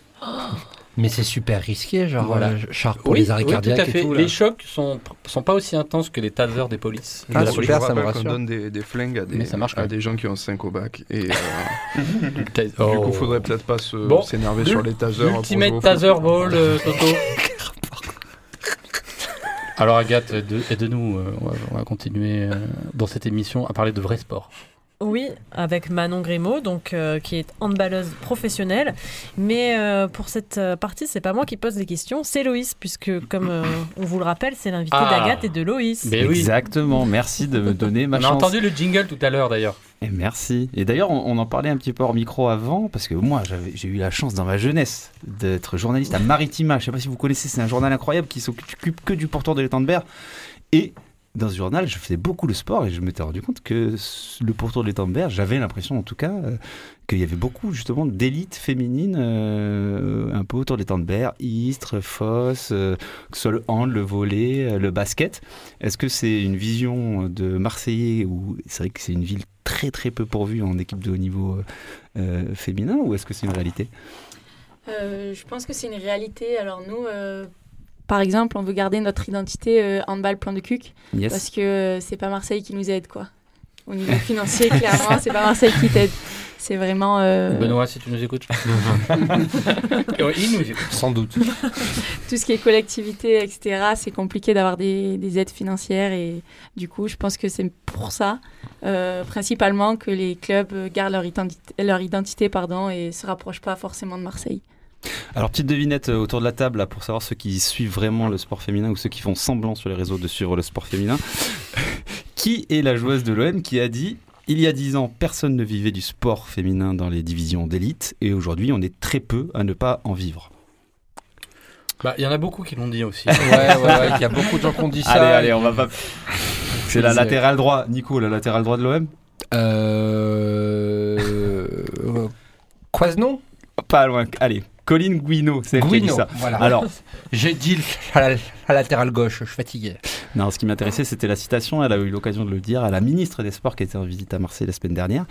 Mais c'est super risqué, genre Voilà. euh, pour Oui, les arrêts oui, cardiaques tout à fait. et tout. là. Les chocs sont, sont pas aussi intenses que les tasers des polices. Ah, de la super, police. ça me rassure. donne des, des flingues à des, Mais ça marche quand à même. des gens qui ont 5 au bac. Et euh, <laughs> du Oh. coup, faudrait peut-être pas se- Bon. s'énerver sur les tasers. pour jouer au Ultimate foot. Taser Ball, euh, <laughs> Toto. Alors Agathe, aide- aide-nous, euh, on, va, on va continuer euh, dans cette émission à parler de vrai sport. Oui, avec Manon Grimaud, donc euh, qui est handballeuse professionnelle. Mais euh, pour cette euh, partie, c'est pas moi qui pose les questions, c'est Loïs, puisque comme euh, on vous le rappelle, c'est l'invité Ah. d'Agathe et de Loïs. Mais oui, Exactement, merci de me donner ma on a chance. entendu le jingle tout à l'heure d'ailleurs. Et merci. Et d'ailleurs, on, on en parlait un petit peu hors micro avant, parce que moi, j'avais- j'ai eu la chance dans ma jeunesse d'être journaliste à Maritima. Je sais pas si vous connaissez, c'est un journal incroyable qui s'occupe que du pourtour de l'étang de Berre. Et dans ce journal, je faisais beaucoup le sport et je m'étais rendu compte que le pourtour de l'étang de Berre, j'avais l'impression en tout cas euh, qu'il y avait beaucoup justement d'élites féminines euh, un peu autour de l'étang de Berre, Istres, Foss, euh, que ce soit le hand, le volley, euh, le basket. Est-ce que c'est une vision de Marseillais où c'est vrai que c'est une ville très très peu pourvue en équipe de haut niveau féminin ou est-ce que c'est une réalité? Je pense que c'est une réalité. Alors nous, par exemple, on veut garder notre identité euh, handball plan de cuc Yes. parce que euh, c'est pas Marseille qui nous aide quoi. Au niveau financier, clairement, c'est pas Marseille qui t'aide. C'est vraiment euh, Benoît, si tu nous écoutes. <laughs> Il nous écoute. Sans doute. <laughs> tout ce qui est collectivité, etc. C'est compliqué d'avoir des, des aides financières et du coup, je pense que c'est pour ça, euh, principalement, que les clubs gardent leur identité, leur identité pardon, et se rapprochent pas forcément de Marseille. Alors petite devinette euh, autour de la table là, pour savoir ceux qui suivent vraiment le sport féminin ou ceux qui font semblant sur les réseaux de suivre le sport féminin. <laughs> qui est la joueuse de l'OM qui a dit il y a dix ans, personne ne vivait du sport féminin dans les divisions d'élite et aujourd'hui, on est très peu à ne pas en vivre. Bah, il y en a beaucoup qui l'ont dit aussi. <laughs> Ouais, ouais, <laughs> ouais, il y a beaucoup de gens qui ont dit ça. Allez, allez, on va pas. C'est la latérale droit, Nico, la latérale droit de l'OM Euh... Quoi ce nom Pas loin. Allez, Colline Guino, c'est elle qui a dit ça. voilà. Alors, <laughs> J'ai dit à la, à latéral gauche, je suis fatigué. Non, ce qui m'intéressait, c'était la citation. Elle a eu l'occasion de le dire à la ministre des Sports qui était en visite à Marseille la semaine dernière.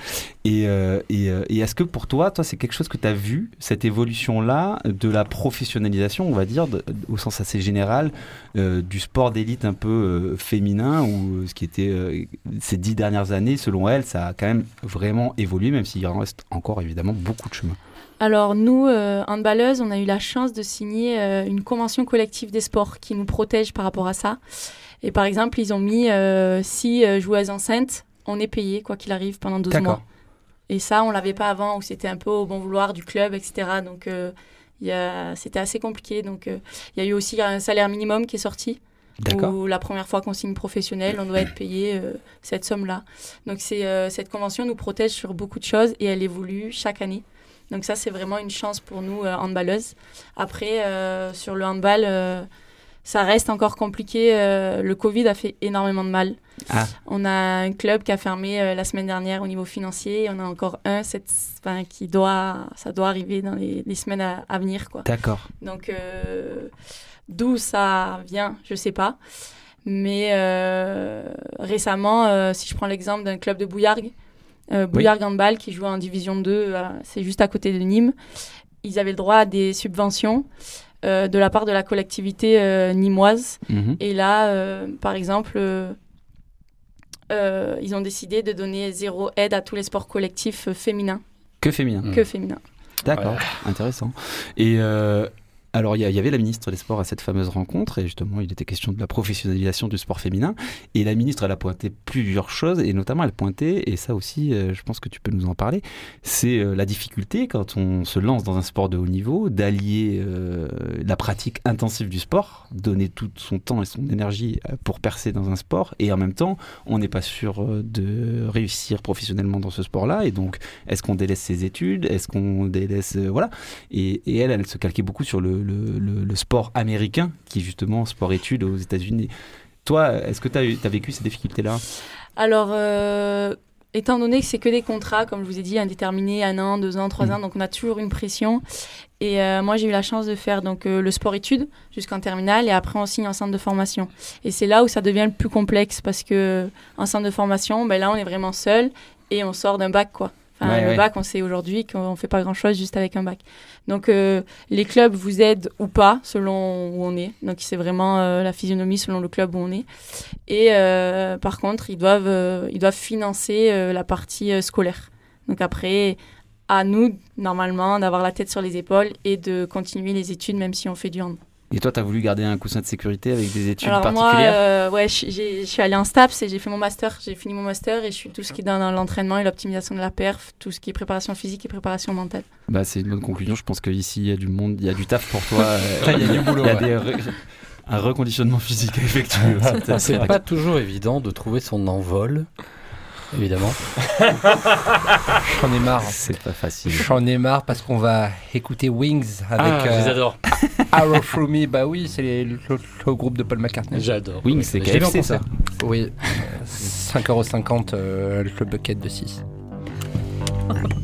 Et, euh, et, euh, et est-ce que pour toi, toi, c'est quelque chose que tu as vu, cette évolution-là de la professionnalisation, on va dire, de- au sens assez général, euh, du sport d'élite un peu euh, féminin, ou ce qui était ces dix dernières années, selon elle, ça a quand même vraiment évolué, même s'il en reste encore évidemment beaucoup de chemin? Alors nous, euh, handballeuses, on a eu la chance de signer euh, une convention collective des sports qui nous protège par rapport à ça. Et par exemple, ils ont mis euh, si joueuses enceintes, on est payé quoi qu'il arrive pendant 12 D'accord. mois. Et ça, on l'avait pas avant, où c'était un peu au bon vouloir du club, etc. Donc c'était assez compliqué. Donc il y a eu aussi un salaire minimum qui est sorti. Où la première fois qu'on signe professionnel, on doit être payé cette somme-là. Donc c'est cette convention nous protège sur beaucoup de choses et elle évolue chaque année. Donc ça, c'est vraiment une chance pour nous, euh, handballeuses. Après, euh, sur le handball, euh, ça reste encore compliqué. euh, le Covid a fait énormément de mal. Ah. On a un club qui a fermé euh, la semaine dernière au niveau financier. On a encore un cette, enfin, qui doit, ça doit arriver dans les, les semaines à, à venir. Quoi. D'accord. Donc, euh, d'où ça vient, je sais pas. Mais récemment, si je prends l'exemple d'un club de Bouillargues, euh, Bouillargues Handball qui joue en Division 2, euh, c'est juste à côté de Nîmes, ils avaient le droit à des subventions euh, de la part de la collectivité euh, nîmoise. Mhm. Et là, euh, par exemple, euh, euh, ils ont décidé de donner zéro aide à tous les sports collectifs euh, féminins, Que féminin. que féminins. D'accord, intéressant. Et euh, alors, il y, avait la ministre des Sports à cette fameuse rencontre, et justement, il était question de la professionnalisation du sport féminin. Et la ministre, elle a pointé plusieurs choses, et notamment, elle pointait, et ça aussi, euh, je pense que tu peux nous en parler, c'est euh, la difficulté quand on se lance dans un sport de haut niveau, d'allier euh, la pratique intensive du sport, donner tout son temps et son énergie pour percer dans un sport, et en même temps, on n'est pas sûr de réussir professionnellement dans ce sport-là, et donc, est-ce qu'on délaisse ses études Est-ce qu'on délaisse... voilà. Et, et elle, elle se calquait beaucoup sur le, le- le- le sport américain, qui est justement sport-études aux États-Unis. Toi, est-ce que tu as, vécu ces difficultés-là? Alors, euh, étant donné que c'est que des contrats, comme je vous ai dit, indéterminés, un an, deux ans, trois Mm. ans, donc on a toujours une pression. Et euh, moi, j'ai eu la chance de faire donc euh, le sport-études jusqu'en terminale et après on signe en centre de formation. Et c'est là où ça devient le plus complexe parce que en centre de formation, ben là, on est vraiment seul et on sort d'un bac, quoi. Ouais, le ouais. bac, on sait aujourd'hui qu'on fait pas grand-chose juste avec un bac. Donc, euh, les clubs vous aident ou pas selon où on est. Donc, c'est vraiment euh, la physionomie selon le club où on est. Et euh, par contre, ils doivent, ils doivent financer la partie scolaire. Donc après, à nous, normalement, d'avoir la tête sur les épaules et de continuer les études, même si on fait du hand. Et toi, tu as voulu garder un coussin de sécurité avec des études Alors moi, particulières euh, ouais, je j'ai- je suis allée en STAPS et j'ai fait mon master. J'ai fini mon master et je suis tout ce qui est dans, dans l'entraînement et l'optimisation de la perf, tout ce qui est préparation physique et préparation mentale. Bah, c'est une bonne conclusion. Je pense qu'ici, il y a du monde, il y a du taf pour toi. <laughs> euh, Il y a du boulot, Il y a ouais. des re- un reconditionnement physique à effectuer. aussi. <laughs> C'est pas toujours évident de trouver son envol, évidemment. <laughs> J'en ai marre. C'est pas facile. J'en ai marre parce qu'on va écouter Wings avec Ah, je les adore. <laughs> Arrow Through Me. Bah oui, c'est les- le, le groupe de Paul McCartney. J'adore. Wings, c'est KFC, ça. concert. Oui, euh, 5,50€ euh, le bucket de 6. <laughs>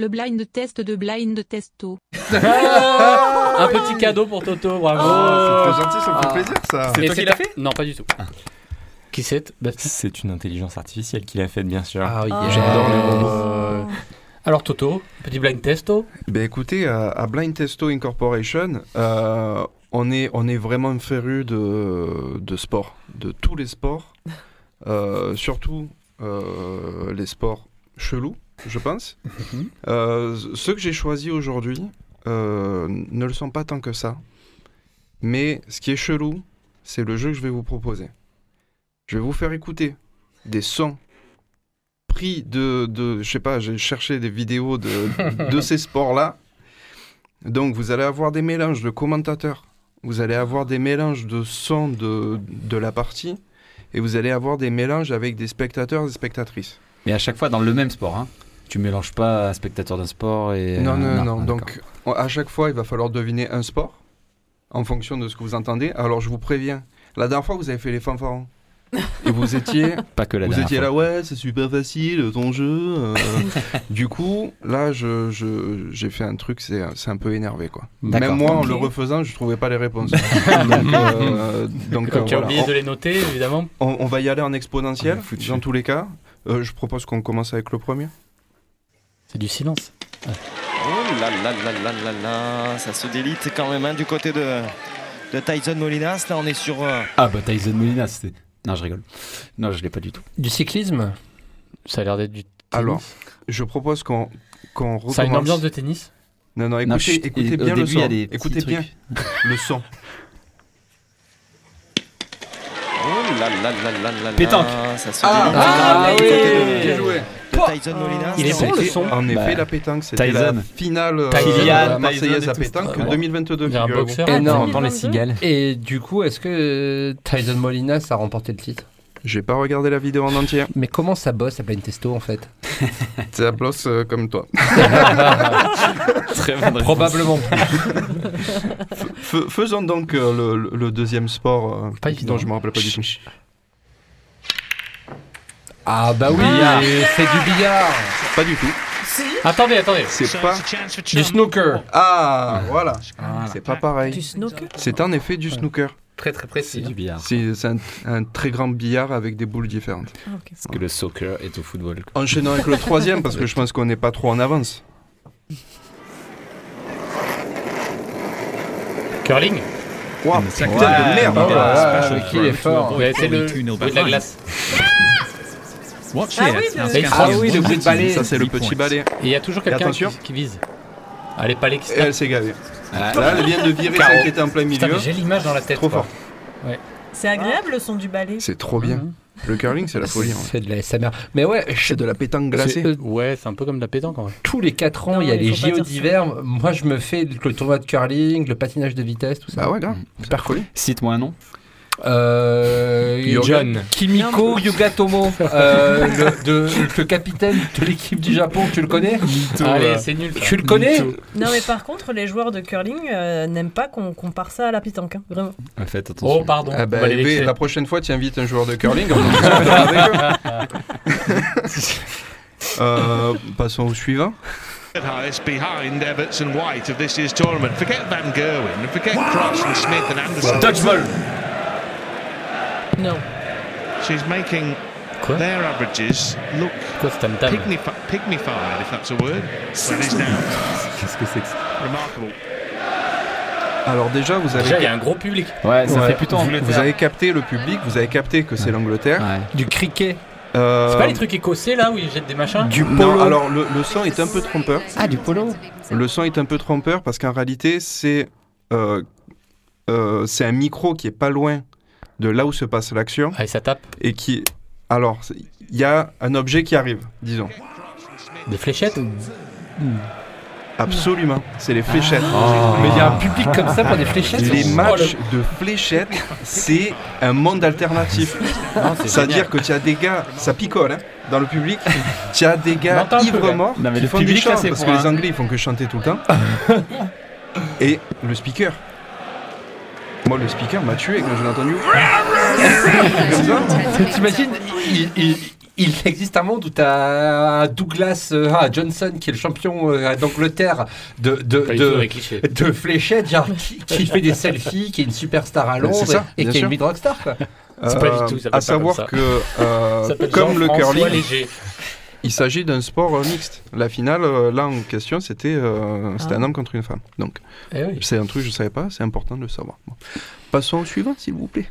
Le blind test de blind testo. Un petit cadeau pour Toto, bravo. Oh, c'est très gentil, ça me fait plaisir, ça. C'est toi qui c'est l'as fait? Non, pas du tout. Qui c'est Baptiste C'est une intelligence artificielle qui l'a fait, bien sûr. Ah oui, J'adore les euh, robots. Alors Toto, petit blind testo? Ben écoutez, à, à Blind Testo Incorporation, euh, on, est, on est vraiment féru de, de sport, de tous les sports, euh, surtout euh, les sports chelous, je pense. <laughs> Euh, ceux que j'ai choisis aujourd'hui euh, ne le sont pas tant que ça. Mais ce qui est chelou, c'est le jeu que je vais vous proposer. Je vais vous faire écouter des sons pris de, de je sais pas, j'ai cherché des vidéos de, de <laughs> ces sports-là. Donc vous allez avoir des mélanges de commentateurs, vous allez avoir des mélanges de sons de, de la partie, et vous allez avoir des mélanges avec des spectateurs et spectatrices. Mais à chaque fois dans le même sport. Hein. Tu mélanges pas spectateur d'un sport et. Non, non, Ah, non. d'accord. Donc, on- à chaque fois, il va falloir deviner un sport en fonction de ce que vous entendez. Alors, je vous préviens, la dernière fois, vous avez fait les fanfarons. <laughs> Et vous étiez, Pas que la vous dernière étiez fois. là, ouais, c'est super facile ton jeu. euh. <laughs> du coup, là, je, je- j'ai fait un truc, c'est, c'est un peu énervé, quoi. Même moi, en le refaisant, je trouvais pas les réponses. <laughs> donc, euh, donc, euh, tu as voilà. oublié On- de les noter, évidemment. on, on va y aller en exponentiel, Ah, dans tous les cas. Euh, je propose qu'on commence avec le premier. C'est du silence. Oh là là là là là là, ça se délite quand même hein, du côté de, de Tyson Molinas. Là, on est sur. euh, Ah bah Tyson Molina, c'était. Non, je rigole. Non, je l'ai pas du tout. Du cyclisme Ça a l'air d'être du. tennis. Alors, je propose qu'on, qu'on recommence. Ça a une ambiance de tennis? Non, non, Non, écoutez, chut, écoutez bien le début, son. Écoutez bien <laughs> le son. Oh là là là là là là, Pétanque. Ça se Ah, délite ah, même oui, bien joué. Tyson Molinas. Il est bon, on le son. En effet, Bah, la pétanque, c'était la Tyson. finale euh, Marseillaise à pétanque ça. 2022. Il y a un boxeur. Énorme. J'entends les cigales. Et du coup, est-ce que Tyson Molinas a remporté le titre? J'ai pas regardé la vidéo en entier. Mais comment ça bosse à Blind Testo en fait? <laughs> C'est la blosse euh, comme toi. <laughs> Très bonne. Probablement plus. Faisons donc euh, le, deuxième sport euh, Pas dont je me rappelle pas du tout. Ah bah oui, Ah. et c'est du billard. Pas du tout. Attendez, attendez. C'est pas. Du snooker. Ah, voilà. Voilà. C'est pas pareil. Du snooker C'est en effet du snooker. Très très C'est précis. du billard. C'est c'est un, un très grand billard avec des boules différentes. Ah. Parce que le soccer est au football. Enchaînons avec le <laughs> troisième parce que je pense qu'on n'est pas trop en avance. Curling Waouh, putain de merde. Oh là là, qui est fort. Ouais, c'est le de la glace. <laughs> Ah oui, Ah oui, le bruit de balai. Ça, c'est le petit balai. Et il y a toujours quelqu'un qui, qui vise. Ah, les palais qui se Et elle s'est gavée. Ah, Là, elle vient de virer celle qui était en plein milieu. j'ai l'image dans la tête. Trop quoi. fort. C'est agréable le son du balai. C'est trop bien. Le curling, c'est la folie. C'est de la SMR. Mais ouais, je- C'est de la pétanque glacée. c'est- euh, Ouais, c'est un peu comme de la pétanque en vrai. tous les 4 ans, Non, il y a les JO d'hiver. Moi, je me fais le tournoi de curling, le patinage de vitesse, tout ça. Bah ouais, grave. Super folie. Cite-moi un nom. Euh, John. Kimiko Yugatomo, euh, <laughs> le, de- le capitaine de l'équipe du Japon, tu le connais Allez, c'est nul. Tu le connais Non, mais par contre, les joueurs de curling euh, n'aiment pas qu'on compare ça à la pétanque. hein, Vraiment. Faites attention. Oh, pardon. Ah bah, les la prochaine fois, tu invites un joueur de curling. <laughs> <laughs> Euh, passons au suivant. highest behind Everts and White of this year's tournament. Forget Van Gerwen, and forget Cross and Smith and Anderson. Dodgeball. Non. She's making Quoi? their averages look Quoi, tam tam if that's a word. Qu'est-ce que c'est que ça? Remarkable. Alors déjà, vous avez, Déjà, il y a un gros public. Ouais, ça Ouais. fait plutôt vous, vous avez capté le public, vous avez capté que c'est l'Angleterre. Ouais. Du cricket. Euh, C'est pas les trucs écossais là où ils jettent des machins? Du Non, polo. alors le, le son est un peu trompeur. Ah, du polo Le son est un peu trompeur parce qu'en réalité, c'est euh, euh, c'est un micro qui est pas loin de là où se passe l'action Ah, et ça tape. et qui. Alors, il y a un objet qui arrive, disons. Des fléchettes Absolument, c'est les fléchettes. Mais il y a un public comme ça pour des <laughs> fléchettes Les Oh, matchs de fléchettes, c'est un monde alternatif. C'est-à-dire que tu as des gars, ça picole hein, dans le public, tu as des gars entend un peu, ivres là. morts Non, mais qui le font du chant, là, parce que un- les Anglais ils font que chanter tout le temps. <laughs> Et le speaker. Moi, le speaker m'a tué quand je l'ai entendu. <laughs> T'imagines, il, il- il existe un monde où t'as un Douglas euh, ah, Johnson qui est le champion euh, d'Angleterre de, de, Pas du tout de, de fléchettes, genre, qui, qui fait des selfies, qui est une superstar à C'est Londres ça, et qui est sûr. une mid rockstar quoi. C'est pas du tout, ça s'appelle Euh, à pas savoir comme ça. que, euh, Ça comme le curling, Léger. Il s'agit d'un sport euh, mixte. La finale, euh, là en question, c'était euh, c'était Ah. un homme contre une femme. Donc, Eh oui. c'est un truc que je savais pas, c'est important de le savoir. Bon. Passons au suivant, s'il vous plaît.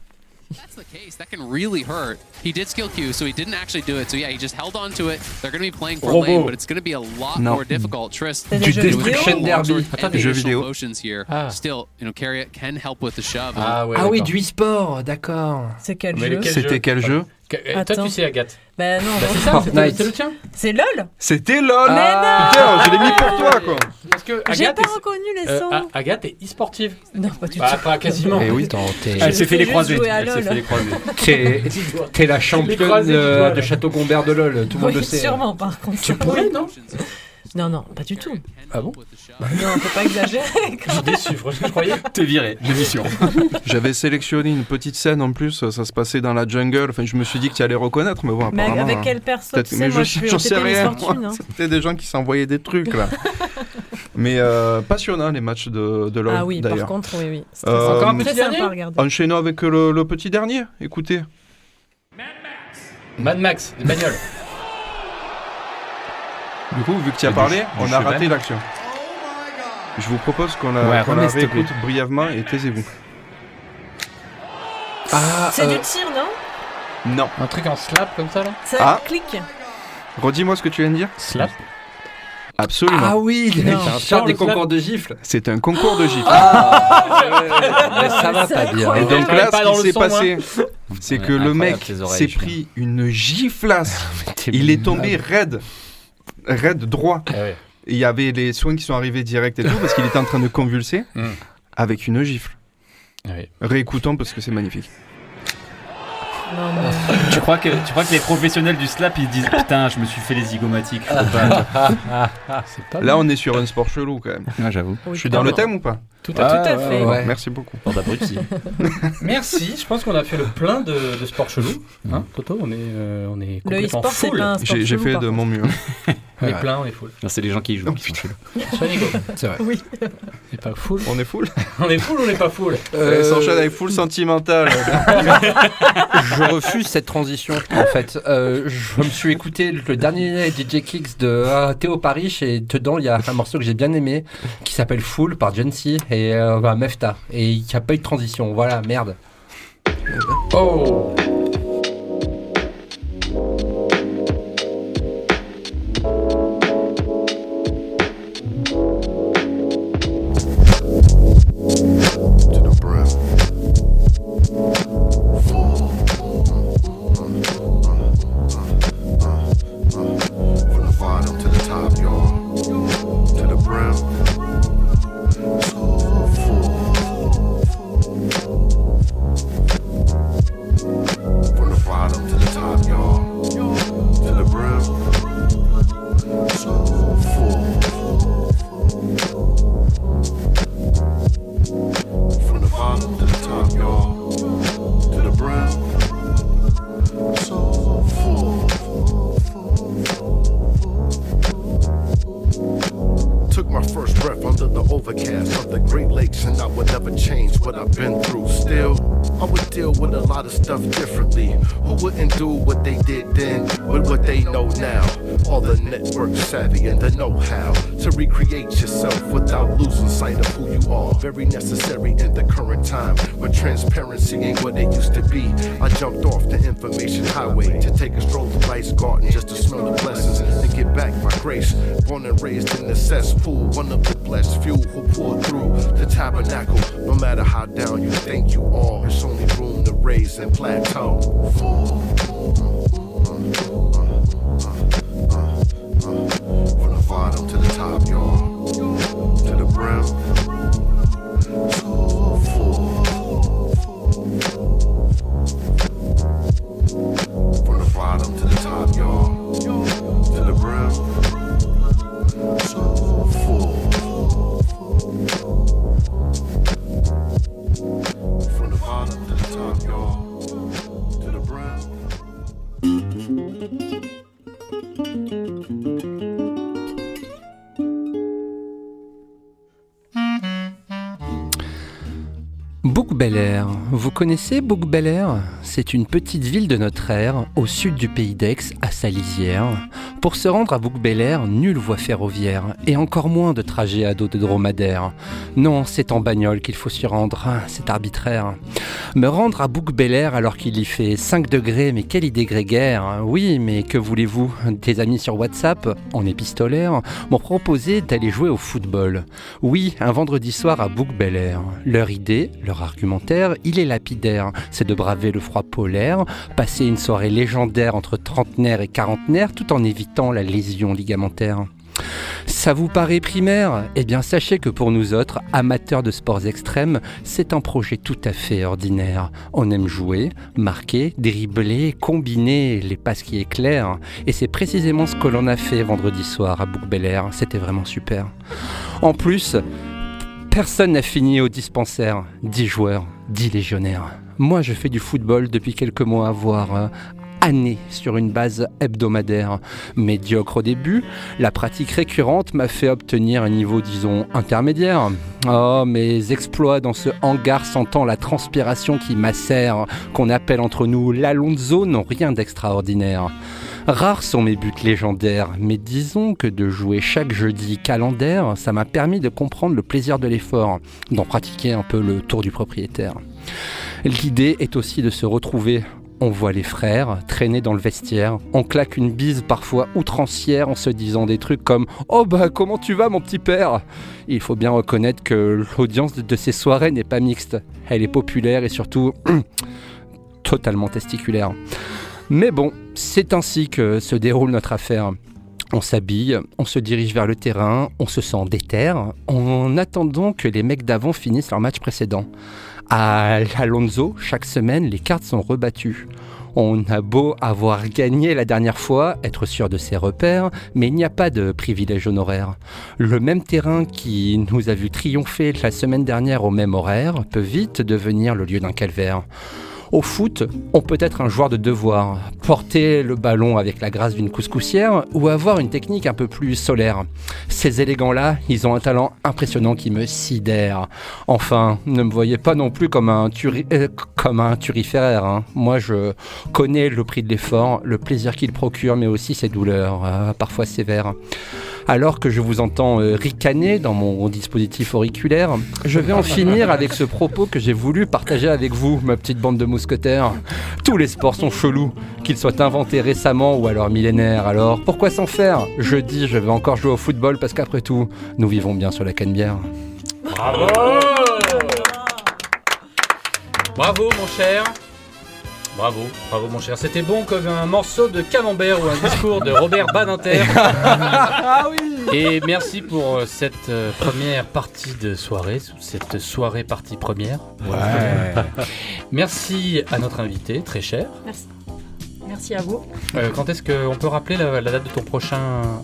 That's the case, that can really hurt. He did skill Q, so he didn't actually do it. So yeah, he just held on to it. They're going to be playing for Robo. lane, but it's going to be a lot Non. more difficult. Trist, Du Destruction Derby. Attends, vidéo. motions here. Ah. Still, you know, Carriot can help with the shove. Ah, ouais, Ah oui, du e-sport, d'accord. C'est quel Mais jeu lequel C'était quel jeu euh, Toi, tu sais, Agathe. Ben non, Bah, non. c'est ça, c'était le tien. c'est LOL C'était LOL Mais non Putain, je l'ai mis pour toi, quoi <laughs> que J'ai Agathe pas est- reconnu les euh, sons. A- Agathe est e-sportive. Non, pas du Bah, tout. pas quasiment. Eh oui. Elle s'est fait les croisés. Elle s'est LOL. fait les croisés. <laughs> T'es la championne euh, de Château Gombert de LoL, tout le monde le sait. sûrement, par contre. Tu pourrais, non? Non, non, pas du tout. Ah bon Non, faut pas exagérer. <laughs> Je suis déçu, franchement, je croyais. T'es viré l'émission. <laughs> J'avais sélectionné une petite scène en plus, ça se passait dans la jungle. Enfin, je me suis dit que tu allais reconnaître, mais bon, Mais apparemment. avec hein. quel perso Peut-être- tu sais, mais moi, je j'en sais rien. Hein. C'était des gens qui s'envoyaient des trucs là. <laughs> mais euh, passionnant les matchs de, de LoL Ah oui, par contre, oui, oui. C'est Euh, très- Encore un petit sympa dernier à regarder. Enchaînons avec le, le petit dernier. Écoutez. Mad Max, des bagnoles. Du coup, vu que tu as parlé, on du a cheval. raté l'action. Je vous propose qu'on la, Ouais, qu'on la réécoute brièvement et taisez-vous. Ah, C'est euh, du tir, non? Non. Un truc en slap comme ça là? Ça Ah. clique. Redis-moi ce que tu viens de dire. Slap Absolument. Ah oui, il Non. y a des concours de gifles. C'est un concours de gifles. Mais ça va C'est pas dire. Et hein. donc J'arrive là, ce qui s'est moi. passé, c'est Ouais, que le mec s'est pris une giflasse. <laughs> Il est tombé raide. Raide droit. Ah ouais. Et il y avait les soins qui sont arrivés direct et tout parce qu'il était en train de convulser <laughs> Mm. avec une gifle. Ah ouais. Réécoutons parce que c'est magnifique. Non, mais... <laughs> tu, crois que, tu crois que les professionnels du slap ils se disent Putain, je me suis fait les zygomatiques. faut pas. <laughs> C'est pas Là, on est sur un sport chelou quand même. Ouais, j'avoue. Oui, Je suis dans le thème ou pas? Tout Tout à fait. à fait. ouais. Merci beaucoup. <laughs> Merci, je pense qu'on a fait le plein de, de sports chelous. Hein, Toto, on est, euh, on est Le complètement full. J'ai fait de mon mieux. <laughs> On est plein, on est full. Non, c'est les gens qui y jouent qui sont chelous. Soit Nico, C'est vrai. Oui. on est pas full. On est full <laughs> On est full ou on n'est pas full Euh, Elle s'enchaîne avec full sentimental. je refuse cette transition en fait. Euh, je me suis écouté le dernier DJ Kicks de euh, Théo Paris et dedans il y a un morceau que j'ai bien aimé qui s'appelle Full par Jency et euh, bah, Mefta et il n'y a pas eu de transition. Voilà, merde. Oh you are, it's only room to raise and plateau. From connaissez Bouc Bel-Air C'est une petite ville de notre ère, au sud du pays d'Aix, à sa lisière. Pour se rendre à Bouc Bel-Air, nulle voie ferroviaire, et encore moins de trajet à dos de dromadaire. Non, c'est en bagnole qu'il faut s'y rendre, c'est arbitraire. Me rendre à Bouc Bel-Air alors qu'il y fait 5 degrés, mais quelle idée grégaire Oui, mais que voulez-vous? Tes amis sur WhatsApp, en épistolaire, m'ont proposé d'aller jouer au football. Oui, un vendredi soir à Bouc Bel-Air. Leur idée, leur argumentaire, il est C'est de braver le froid polaire, passer une soirée légendaire entre trentenaires et quarantenaires tout en évitant la lésion ligamentaire. Ça vous paraît primaire? Eh bien sachez que pour nous autres, amateurs de sports extrêmes, c'est un projet tout à fait ordinaire. On aime jouer, marquer, dribbler, combiner les passes qui éclairent. Et c'est précisément ce que l'on a fait vendredi soir à Bouc. C'était vraiment super. En plus, Personne n'a fini au dispensaire. 10 joueurs, 10 légionnaires. Moi, je fais du football depuis quelques mois, voire euh, années, sur une base hebdomadaire. Médiocre au début, la pratique récurrente m'a fait obtenir un niveau, disons, intermédiaire. Oh, mes exploits dans ce hangar sentant la transpiration qui macère, qu'on appelle entre nous l'Alonso, n'ont rien d'extraordinaire. Rares sont mes buts légendaires, mais disons que de jouer chaque jeudi calendaire, ça m'a permis de comprendre le plaisir de l'effort, d'en pratiquer un peu le tour du propriétaire. L'idée est aussi de se retrouver. On voit les frères traîner dans le vestiaire, on claque une bise parfois outrancière en se disant des trucs comme Oh bah comment tu vas mon petit père? Il faut bien reconnaître que l'audience de ces soirées n'est pas mixte, elle est populaire et surtout <clears throat> totalement testiculaire. Mais bon, c'est ainsi que se déroule notre affaire. On s'habille, on se dirige vers le terrain, on se sent déter, en attendant que les mecs d'avant finissent leur match précédent. À Alonso, chaque semaine, les cartes sont rebattues. On a beau avoir gagné la dernière fois, être sûr de ses repères, mais il n'y a pas de privilège honoraire. Le même terrain qui nous a vu triompher la semaine dernière au même horaire peut vite devenir le lieu d'un calvaire. Au foot, on peut être un joueur de devoir, porter le ballon avec la grâce d'une couscoussière ou avoir une technique un peu plus solaire. Ces élégants-là, ils ont un talent impressionnant qui me sidère. Enfin, ne me voyez pas non plus comme un, turi- euh, turiféraire. hein. Moi, je connais le prix de l'effort, le plaisir qu'il procure, mais aussi ses douleurs, euh, parfois sévères. Alors que je vous entends euh, ricaner dans mon dispositif auriculaire, je vais en finir avec ce propos que j'ai voulu partager avec vous, ma petite bande de mousquetaires. Tous les sports sont chelous, qu'ils soient inventés récemment ou alors millénaires. Alors pourquoi s'en faire? Je dis, je vais encore jouer au football parce qu'après tout, nous vivons bien sur la canne-bière. Bravo Bravo mon cher Bravo, bravo mon cher. C'était bon comme un morceau de camembert ou un discours de Robert Badinter. <laughs> ah oui Et merci pour euh, cette euh, première partie de soirée, cette soirée partie première. Ouais. Merci à notre invité, très cher. Merci. Merci à vous. Euh, quand est-ce qu'on peut rappeler la, la date de ton prochain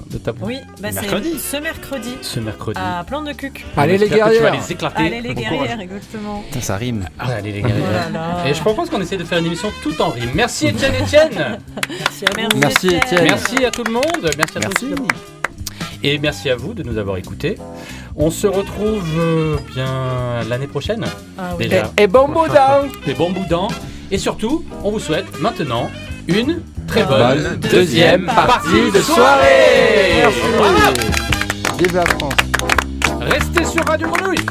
de ta Oui, bah c'est Mercredi. ce mercredi Ce mercredi. à Plan de Cuc. Allez, les que Tu vas guerrières. les éclater. Allez les Bon guerrières, courage. exactement. Putain, ça rime. Ah, allez les guerrières. Oh là là. Et je propose qu'on essaie de faire une émission tout en rime. Merci Étienne Etienne. Merci à vous. Merci, Étienne. Merci à tout le monde. Merci à Merci. tous. Et merci à vous de nous avoir écoutés. On se retrouve euh, bien l'année prochaine. Ah oui. Déjà. Et bon boudin Des bons boudins. Et surtout, on vous souhaite maintenant une très bonne, Bonne deuxième partie de soirée. Merci. Vive la France. Restez sur Radio Grenouille